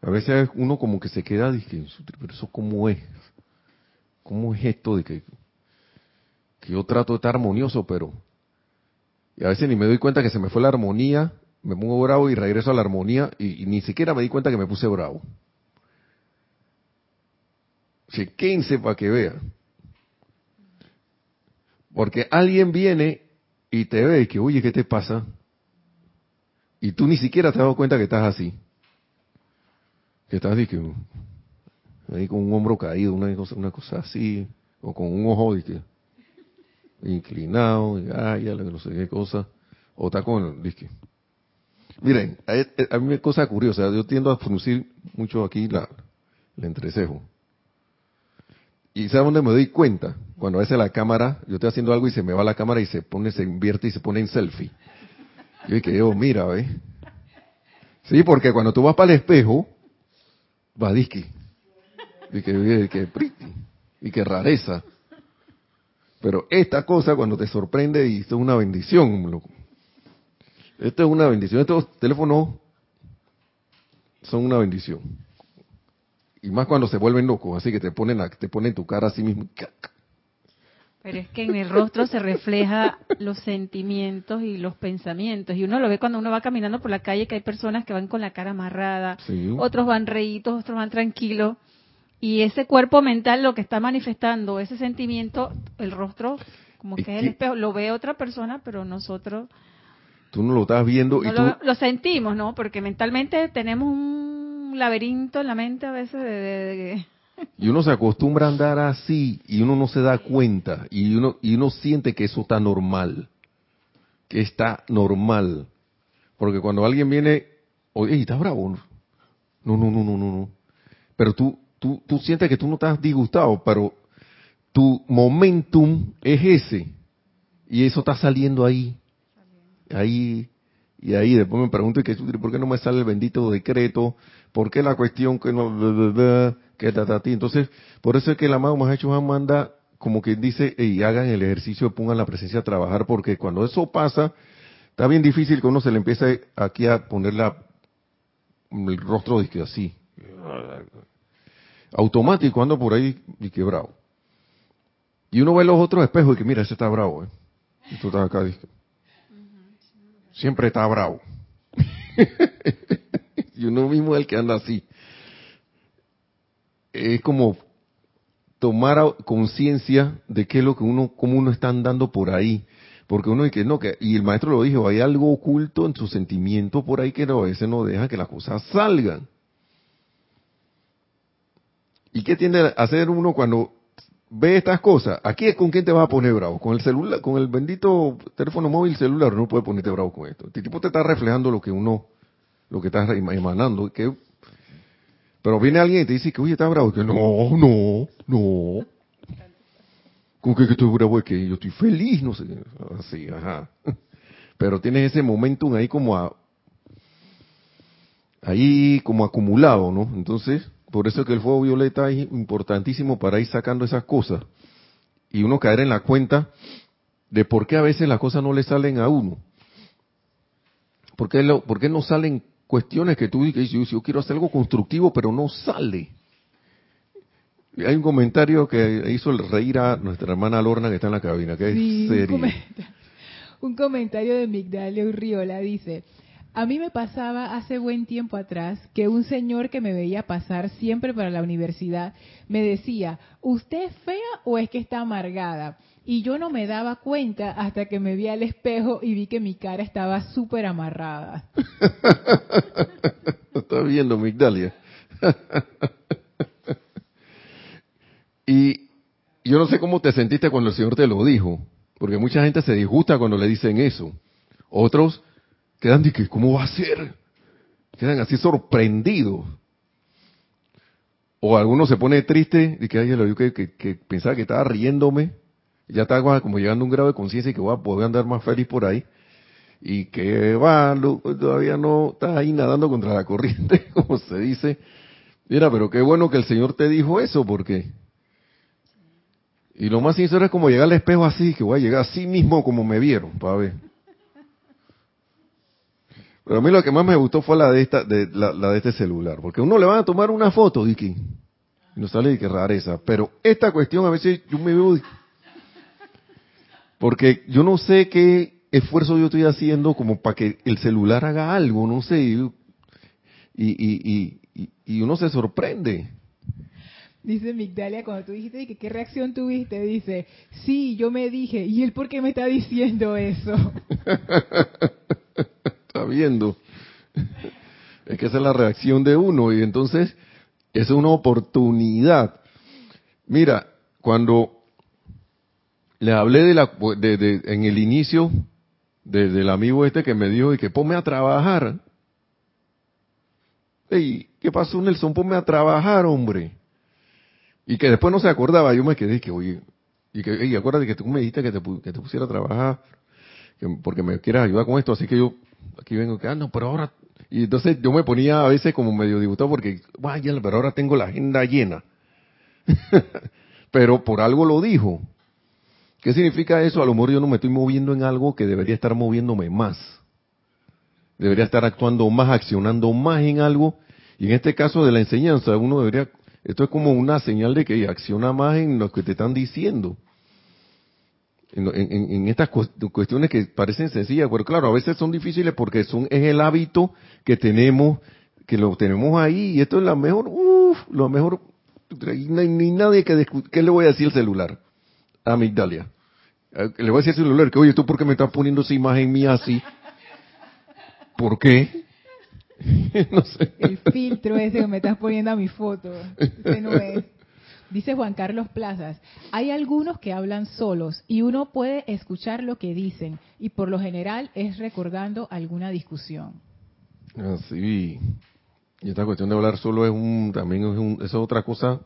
a veces uno como que se queda, dice, pero eso cómo es, cómo es esto de que, que yo trato de estar armonioso, pero y a veces ni me doy cuenta que se me fue la armonía, me pongo bravo y regreso a la armonía y ni siquiera me di cuenta que me puse bravo. Chequense para que vean. Porque alguien viene y te ve y que, oye, ¿qué te pasa? Y tú ni siquiera te has dado cuenta que estás así. Que estás que, ahí con un hombro caído, una cosa, una cosa así, o con un ojo, que, inclinado, y, ay, ya no sé qué cosa, o está con el. Miren, a, mí me cosa curiosa, yo tiendo a fruncir mucho aquí la, el entrecejo. ¿Y sabe dónde me doy cuenta? Cuando a veces la cámara, yo estoy haciendo algo y se me va la cámara y se pone, se invierte y se pone en selfie. Yo dije, yo, mira, ¿ves? Sí, porque cuando tú vas para el espejo, va disque. Y que, que, y que rareza. Pero esta cosa cuando te sorprende y esto es una bendición, loco. Esto es una bendición. Estos teléfonos son una bendición. Y más cuando se vuelven locos, así que te ponen, te ponen tu cara así mismo. Pero es que en el rostro se refleja los sentimientos y los pensamientos. Y uno lo ve cuando uno va caminando por la calle, que hay personas que van con la cara amarrada, otros van reídos, otros van tranquilos. Y ese cuerpo mental lo que está manifestando, ese sentimiento, el rostro, como que es el espejo, lo ve otra persona, pero nosotros... Tú no lo estás viendo y tú... Lo, sentimos, ¿no? Porque mentalmente tenemos un laberinto en la mente a veces de y uno se acostumbra a andar así y uno no se da cuenta y uno, y uno siente que eso está normal, que está normal. Porque cuando alguien viene, oye, está bravo. No, no, no, no, no, no. Pero tú, tú, tú sientes que tú no estás disgustado, pero tu momentum es ese. Y eso está saliendo ahí. Ahí. Y ahí después me pregunto, ¿por qué no me sale el bendito decreto? ¿Por qué la cuestión que no que ti. Entonces, por eso es que el amado Mahacho manda, como que dice, y hagan el ejercicio, pongan la presencia a trabajar, porque cuando eso pasa, está bien difícil que uno se le empiece aquí a poner la, el rostro de así. Automático, ando por ahí y que bravo. Y uno ve los otros espejos y que mira, ese está bravo, ¿eh? Y tú estás acá, Siempre está bravo. y uno mismo es el que anda así es como tomar conciencia de qué es lo que uno, cómo uno está andando por ahí. Porque uno dice, no, y el maestro lo dijo, hay algo oculto en su sentimiento por ahí que a veces no deja que las cosas salgan. ¿Y qué tiende a hacer uno cuando ve estas cosas? Aquí es con quién te vas a poner bravo, con el celular, con el bendito teléfono móvil celular, no puede ponerte bravo con esto. Este tipo te está reflejando lo que uno, lo que está emanando, que pero viene alguien y te dice que, oye, está bravo. que no, no, no. ¿Cómo que, que estoy bravo? Es yo estoy feliz, no sé. Así, ajá. Pero tienes ese momentum ahí como a, ahí como acumulado, ¿no? Entonces, por eso es que el fuego violeta es importantísimo para ir sacando esas cosas. Y uno caer en la cuenta de por qué a veces las cosas no le salen a uno. ¿Por qué, lo, por qué no salen cuestiones que tú dices, yo, yo quiero hacer algo constructivo, pero no sale. Hay un comentario que hizo el reír a nuestra hermana Lorna que está en la cabina, que es serio. Un, comentario de Migdalia Urriola dice, a mí me pasaba hace buen tiempo atrás que un señor que me veía pasar siempre para la universidad me decía, ¿usted es fea o es que está amargada? Y yo no me daba cuenta hasta que me vi al espejo y vi que mi cara estaba súper amarrada. Está viendo, Migdalia. y yo no sé cómo te sentiste cuando el Señor te lo dijo, porque mucha gente se disgusta cuando le dicen eso. Otros quedan de que, ¿cómo va a ser? Quedan así sorprendidos. O algunos se pone triste y que, ay, que, que, que pensaba que estaba riéndome ya está como llegando a un grado de conciencia y que voy a poder andar más feliz por ahí. Y que va, todavía no estás ahí nadando contra la corriente, como se dice. Mira, pero qué bueno que el Señor te dijo eso, porque... Y lo más sincero es como llegar al espejo así, que voy a llegar así mismo como me vieron, para ver. Pero a mí lo que más me gustó fue la de esta, de, la, de este celular, porque uno le van a tomar una foto, Dicky, y no sale de que rareza. Pero esta cuestión a veces yo me veo porque yo no sé qué esfuerzo yo estoy haciendo como para que el celular haga algo, no sé. Y, y, y, y uno se sorprende. Dice Migdalia, cuando tú dijiste que qué reacción tuviste, dice, sí, yo me dije, ¿y él por qué me está diciendo eso? está viendo. Es que esa es la reacción de uno y entonces es una oportunidad. Mira, cuando le hablé de la, de, de- en el inicio de- del amigo este que me dijo y que ponme a trabajar. Ey, ¿qué pasó Nelson? Ponme a trabajar, hombre. Y que después no se acordaba, yo me quedé que, oye, y que, ey, acuérdate que tú me dijiste que te, que pusiera a trabajar, que- porque me quieres ayudar con esto, así que yo aquí vengo que, ah, no, pero ahora, y entonces yo me ponía a veces como medio disgustado porque, vaya, pero ahora tengo la agenda llena. pero por algo lo dijo. ¿Qué significa eso? A lo mejor yo no me estoy moviendo en algo que debería estar moviéndome más. Debería estar actuando más, accionando más en algo. Y en este caso de la enseñanza, uno debería, esto es como una señal de que acciona más en lo que te están diciendo. En, en- en- estas cues- cuestiones que parecen sencillas, pero claro, a veces son difíciles porque son, es el hábito que tenemos, que lo tenemos ahí, y esto es la mejor, uff, lo mejor, hay ni nadie que, ¿qué le voy a decir al celular? A Migdalia. Eh, Le voy a decir al celular que, oye, ¿tú por qué me estás poniendo esa imagen mía así? ¿Por qué? no sé. El filtro ese que me estás poniendo a mi foto. Ese no es. Dice Juan Carlos Plazas, hay algunos que hablan solos y uno puede escuchar lo que dicen y por lo general es recordando alguna discusión. Así. Y esta cuestión de hablar solo es un, también es, un, es otra cosa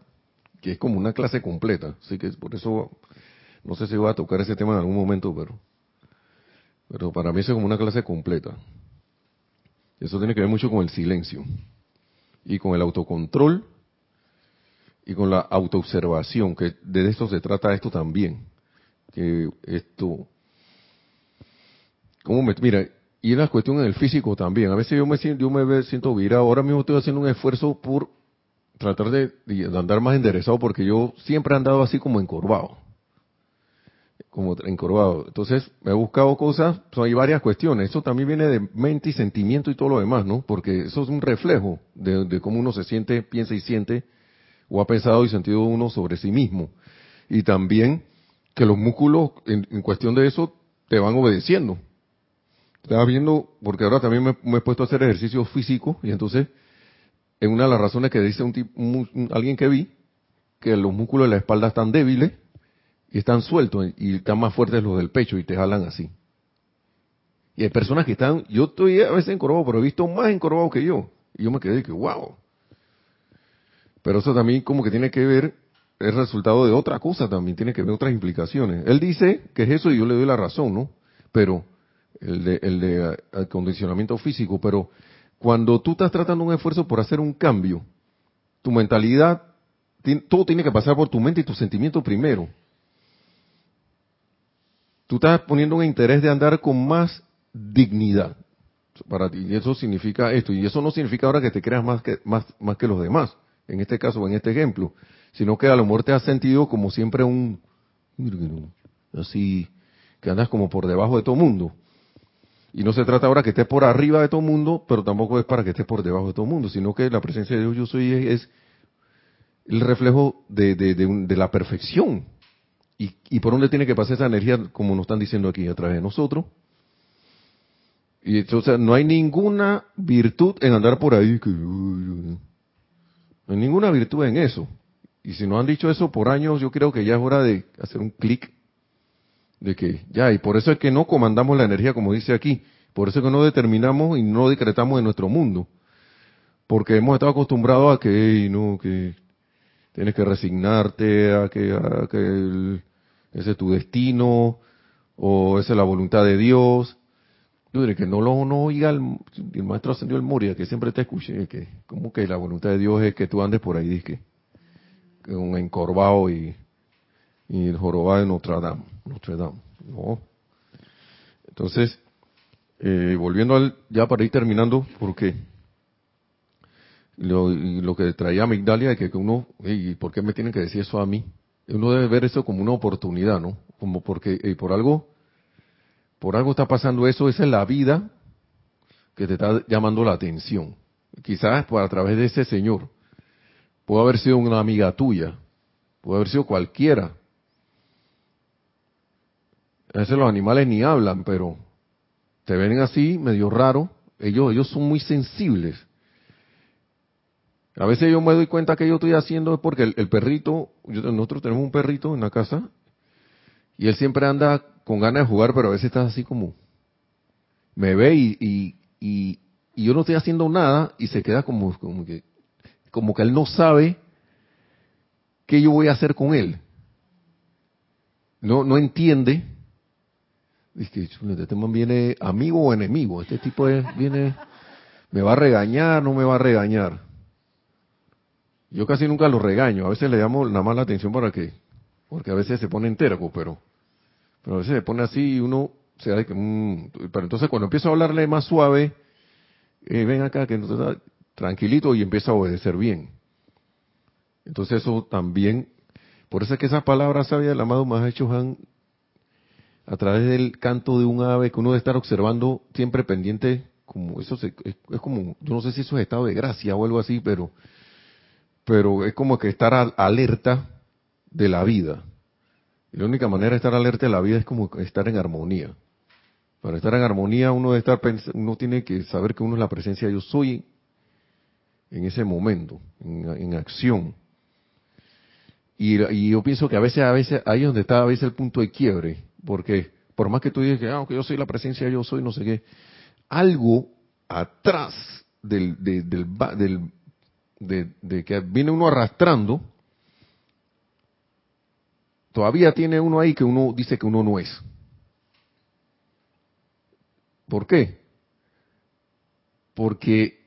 que es como una clase completa. Así que por eso, no sé si voy a tocar ese tema en algún momento, pero, pero para mí eso es como una clase completa. Eso tiene que ver mucho con el silencio y con el autocontrol y con la autoobservación, que de esto se trata esto también. Que esto, ¿cómo me, mira, y en la cuestión en el físico también. A veces yo me siento, yo me siento virado. Ahora mismo estoy haciendo un esfuerzo por tratar de, andar más enderezado porque yo siempre he andado así como encorvado. Como encorvado. Entonces me he buscado cosas, son, hay varias cuestiones. Eso también viene de mente y sentimiento y todo lo demás, ¿no? Porque eso es un reflejo de, de cómo uno se siente, piensa y siente, o ha pensado y sentido uno sobre sí mismo. Y también que los músculos, en, cuestión de eso, te van obedeciendo. Estaba viendo, porque ahora también me, he puesto a hacer ejercicio físico, y entonces, en una de las razones que dice un, un- alguien que vi, que los músculos de la espalda están débiles y están sueltos y están más fuertes los del pecho y te jalan así. Y hay personas que están, yo estoy a veces encorvado, pero he visto más encorvado que yo. Y yo me quedé que, wow. Pero eso también como que tiene que ver, es resultado de otra cosa también, tiene que ver otras implicaciones. Él dice que es eso y yo le doy la razón, ¿no? Pero el de, el de eh, acondicionamiento físico, pero cuando tú estás tratando un esfuerzo por hacer un cambio, tu mentalidad, todo tiene que pasar por tu mente y tu sentimiento primero. Tú estás poniendo un interés de andar con más dignidad para ti, y eso significa esto, y eso no significa ahora que te creas más que, más, más que los demás, en este caso en este ejemplo, sino que a lo mejor te has sentido como siempre un, así, que andas como por debajo de todo mundo. Y no se trata ahora que estés por arriba de todo mundo, pero tampoco es para que estés por debajo de todo mundo, sino que la presencia de Dios yo soy es, el reflejo de, de, de la perfección. Y, y por dónde tiene que pasar esa energía, como nos están diciendo aquí, a través de nosotros. Y entonces no hay ninguna virtud en andar por ahí. Que, no hay ninguna virtud en eso. Y si nos han dicho eso por años, yo creo que ya es hora de hacer un clic de que ya, y por eso es que no comandamos la energía como dice aquí, por eso es que no determinamos y no decretamos en nuestro mundo, porque hemos estado acostumbrados a que, "Ey, no, que tienes que resignarte, a que, a que ese es tu destino, o esa es la voluntad de Dios. Yo que no lo no oiga el, el maestro ascendió el Moria, que siempre te escuché, que como que la voluntad de Dios es que tú andes por ahí, dizque, que un encorvado y, y el jorobado de Notre Dame. Notre Dame. No. Entonces, eh, volviendo al, ya para ir terminando, porque lo, y lo que traía Migdalia de que uno, ¿y por qué me tienen que decir eso a mí? Uno debe ver eso como una oportunidad, ¿no? Como porque eh, por algo, por algo está pasando eso, esa es la vida que te está llamando la atención. Quizás por a través de ese señor. Puede haber sido una amiga tuya, puede haber sido cualquiera, a veces los animales ni hablan, pero te ven así, medio raro. Ellos, ellos son muy sensibles. A veces yo me doy cuenta que yo estoy haciendo porque el, el perrito, yo- nosotros tenemos un perrito en la casa Y él siempre anda con ganas de jugar, pero a veces está así como, me ve y, y, y, y yo no estoy haciendo nada y se queda como, como que, como que él no sabe qué yo voy a hacer con él. No, no entiende. Dice que este man viene amigo o enemigo. Este tipo viene, me va a regañar, no me va a regañar. Yo casi nunca lo regaño. A veces le llamo nada más la atención para que, porque a veces se pone entero, pero, pero a veces se pone así y uno se da que, mm, pero entonces cuando empiezo a hablarle más suave, eh, ven acá que no tranquilito y empieza a obedecer bien. Entonces eso también, por eso es que esas palabras sabias del amado Mahacho Han, a través del canto de un ave que uno debe estar observando siempre pendiente, como eso es, es, como, yo no sé si eso es estado de gracia o algo así, pero, pero es como que estar alerta de la vida. Y la única manera de estar alerta de la vida es como estar en armonía. Para estar en armonía uno debe estar uno tiene que saber que uno es la presencia de yo soy en ese momento, en acción. Y, yo pienso que a veces, a veces, ahí es donde está a veces el punto de quiebre, porque por más que tú digas que, ah, yo soy la presencia, yo soy no sé qué, algo atrás del, del, del, de, de, que viene uno arrastrando, todavía tiene uno ahí que uno dice que uno no es. ¿Por qué? Porque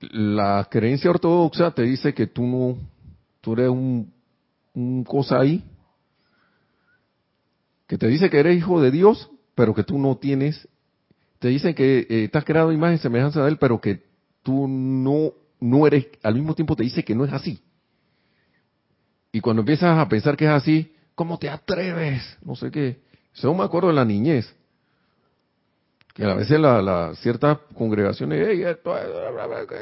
la creencia ortodoxa te dice que tú no tú eres un, cosa ahí que te dice que eres hijo de Dios, pero que tú no tienes, te dicen que eh, estás creado imagen y semejanza de Él, pero que tú no, no eres, al mismo tiempo te dice que no es así. Y cuando empiezas a pensar que es así, ¿cómo te atreves? No sé qué. Eso me acuerdo de la niñez. Que a veces las la, ciertas congregaciones,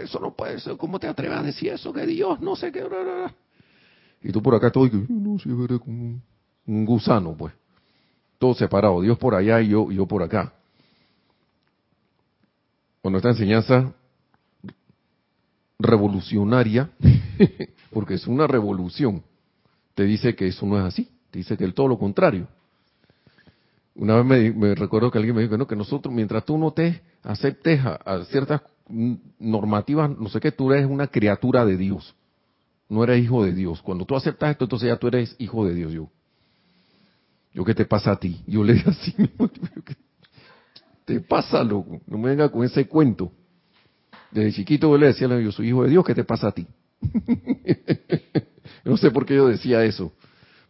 eso no puede ser, ¿cómo te atreves a decir eso? Que Dios no sé qué. Y tú por acá todo, no, es como un gusano, pues. Todo separado, Dios por allá y yo, yo por acá. Cuando esta enseñanza revolucionaria, porque es una revolución, te dice que eso no es así, te dice que es todo lo contrario. Una vez me, recuerdo que alguien me dijo no, que nosotros, mientras tú no te aceptes a ciertas normativas, no sé qué, tú eres una criatura de Dios no eres hijo de Dios. Cuando tú aceptas esto, entonces ya tú eres hijo de Dios. Yo, yo ¿qué te pasa a ti? Yo le dije así ¿qué te pasa, loco? No me venga con ese cuento. Desde chiquito yo le decía, yo soy hijo de Dios, ¿qué te pasa a ti? no sé por qué yo decía eso.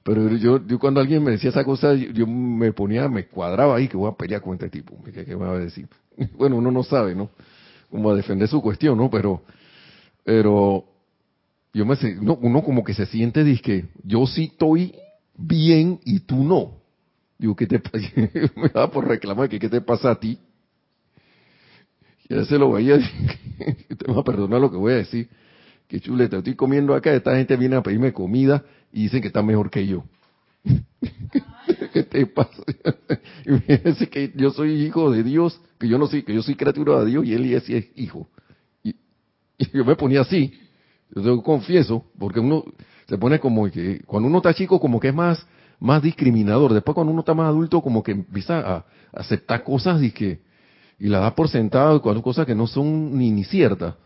Pero yo, yo cuando alguien me decía esa cosa, yo, me ponía, me cuadraba ahí que voy a pelear con este tipo. ¿Qué, qué me va a decir? Bueno, uno no sabe, ¿no? Cómo a defender su cuestión, ¿no? Pero, pero yo me no, uno como que se siente que yo sí estoy bien y tú no. Digo, ¿qué te me da por reclamar que qué te pasa a ti? Y ya se lo veía, te va a perdonar lo que voy a decir. Que chuleta, estoy comiendo acá, esta gente viene a pedirme comida y dicen que está mejor que yo. ¿Qué te pasa? Y me dice que yo soy hijo de Dios, que yo no soy, que yo soy criatura de Dios y él y sí es hijo. y yo me ponía así. Yo confieso, porque uno se pone como que, cuando uno está chico, como que es más, más discriminador. Después, cuando uno está más adulto, como que empieza a, aceptar cosas y que, y la da por sentado, cuando cosas que no son ni, ni ciertas.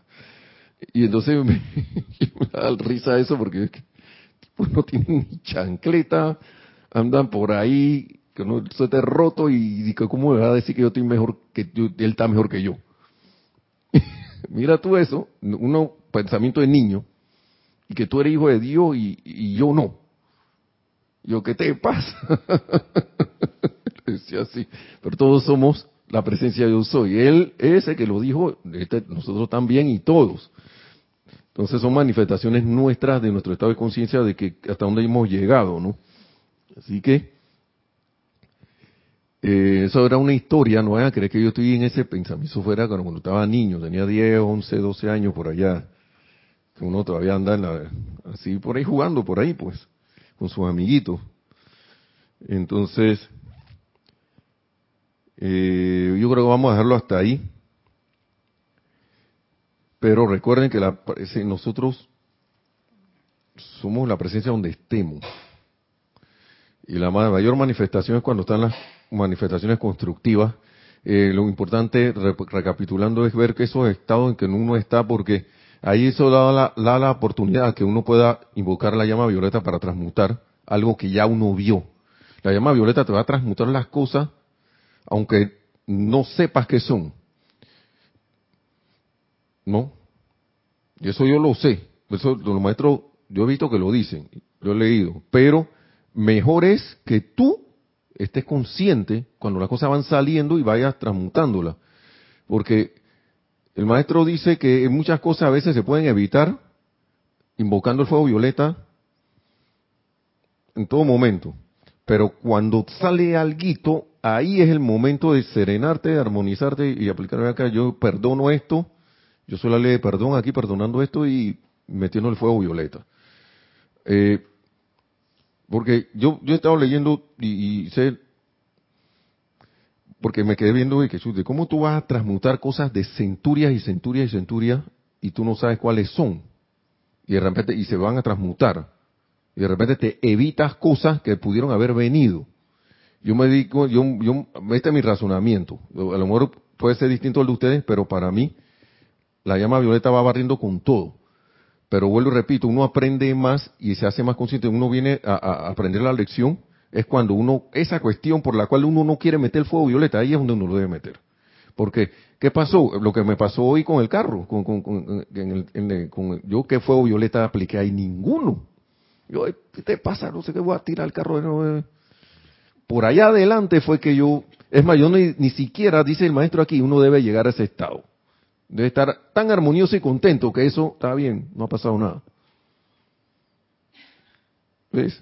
Y entonces me, me da risa eso porque pues no tienen ni chancleta, andan por ahí, que no se te roto y, que cómo me va a decir que yo estoy mejor, que él está mejor que yo. Mira tú eso, uno pensamiento de niño, y que tú eres hijo de Dios y, yo no. Yo, ¿qué te pasa? Decía así, pero todos somos la presencia de Dios soy. Él es el que lo dijo, este, nosotros también y todos. Entonces son manifestaciones nuestras de nuestro estado de conciencia de que hasta dónde hemos llegado, ¿no? Así que eh, eso era una historia, no vayan a creer que yo estoy en ese pensamiento. Fuera cuando, estaba niño, tenía 10, 11, 12 años por allá. Uno todavía anda así por ahí jugando, por ahí pues, con sus amiguitos. Entonces, eh, yo creo que vamos a dejarlo hasta ahí. Pero recuerden que la, nosotros somos la presencia donde estemos. Y la mayor manifestación es cuando están las manifestaciones constructivas. Eh, lo importante, recapitulando, es ver que esos estados en que uno está, porque ahí eso da la, da la oportunidad que uno pueda invocar la llama violeta para transmutar algo que ya uno vio. La llama violeta te va a transmutar las cosas, aunque no sepas qué son. ¿No? Eso yo lo sé. Eso los maestros, yo he visto que lo dicen, lo he leído. Pero mejor es que tú estés consciente cuando las cosas van saliendo y vayas transmutándolas. Porque el maestro dice que muchas cosas a veces se pueden evitar invocando el fuego violeta en todo momento. Pero cuando sale algo, ahí es el momento de serenarte, de armonizarte y aplicar acá. Yo perdono esto, yo soy la ley de perdón aquí perdonando esto y metiendo el fuego violeta. Eh, porque yo, yo he estado leyendo y, sé, porque me quedé viendo y que de cómo tú vas a transmutar cosas de centurias y centurias y centurias y tú no sabes cuáles son. Y de repente, y se van a transmutar. Y de repente te evitas cosas que pudieron haber venido. Yo me digo, yo, yo, este es mi razonamiento. A lo mejor puede ser distinto al de ustedes, pero para mí, la llama violeta va barriendo con todo. Pero vuelvo y repito, uno aprende más y se hace más consciente, uno viene a, aprender la lección, es cuando uno, esa cuestión por la cual uno no quiere meter el fuego violeta, ahí es donde uno lo debe meter. Porque, ¿qué pasó? Lo que me pasó hoy con el carro, con, con, con, en con yo, ¿qué fuego violeta apliqué ahí? Ninguno. Yo, ¿qué te pasa? No sé qué voy a tirar el carro. De Por allá adelante fue que yo, es más, yo ni, ni siquiera, dice el maestro aquí, uno debe llegar a ese estado. Debe estar tan armonioso y contento que eso está bien, no ha pasado nada. ¿Ves?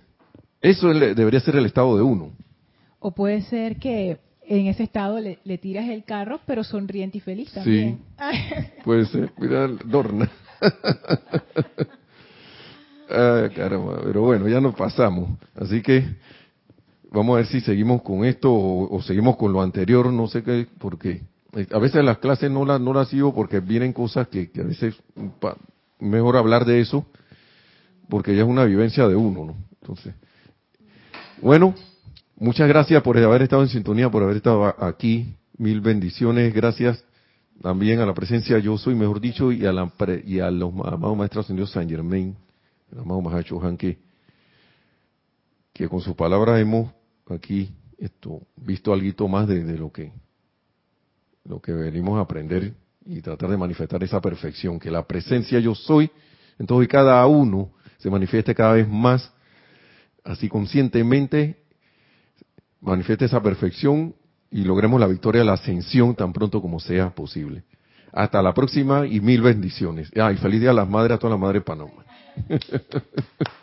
Eso debería ser el estado de uno. O puede ser que en ese estado le, tiras el carro, pero sonriente y feliz también. Sí, puede ser. Mira, Dorna. caramba, pero bueno, ya nos pasamos. Así que vamos a ver si seguimos con esto o, o seguimos con lo anterior, no sé qué, por qué. Eh, a veces las clases no las no las sigo porque vienen cosas que, a veces mejor hablar de eso porque ya es una vivencia de uno, ¿no? Entonces, bueno, muchas gracias por haber estado en sintonía, por haber estado aquí. Mil bendiciones, gracias también a la presencia yo soy, mejor dicho, y a, la, y a los amados maestros en Dios San Germain, el amado Mahacho que, que con sus palabras hemos aquí esto, visto algo más de, de lo que lo que venimos a aprender y tratar de manifestar esa perfección, que la presencia yo soy en todo y cada uno se manifieste cada vez más, así conscientemente, manifieste esa perfección y logremos la victoria, la ascensión tan pronto como sea posible. Hasta la próxima y mil bendiciones. Ah, y feliz día a las madres, a todas las madres de Panamá.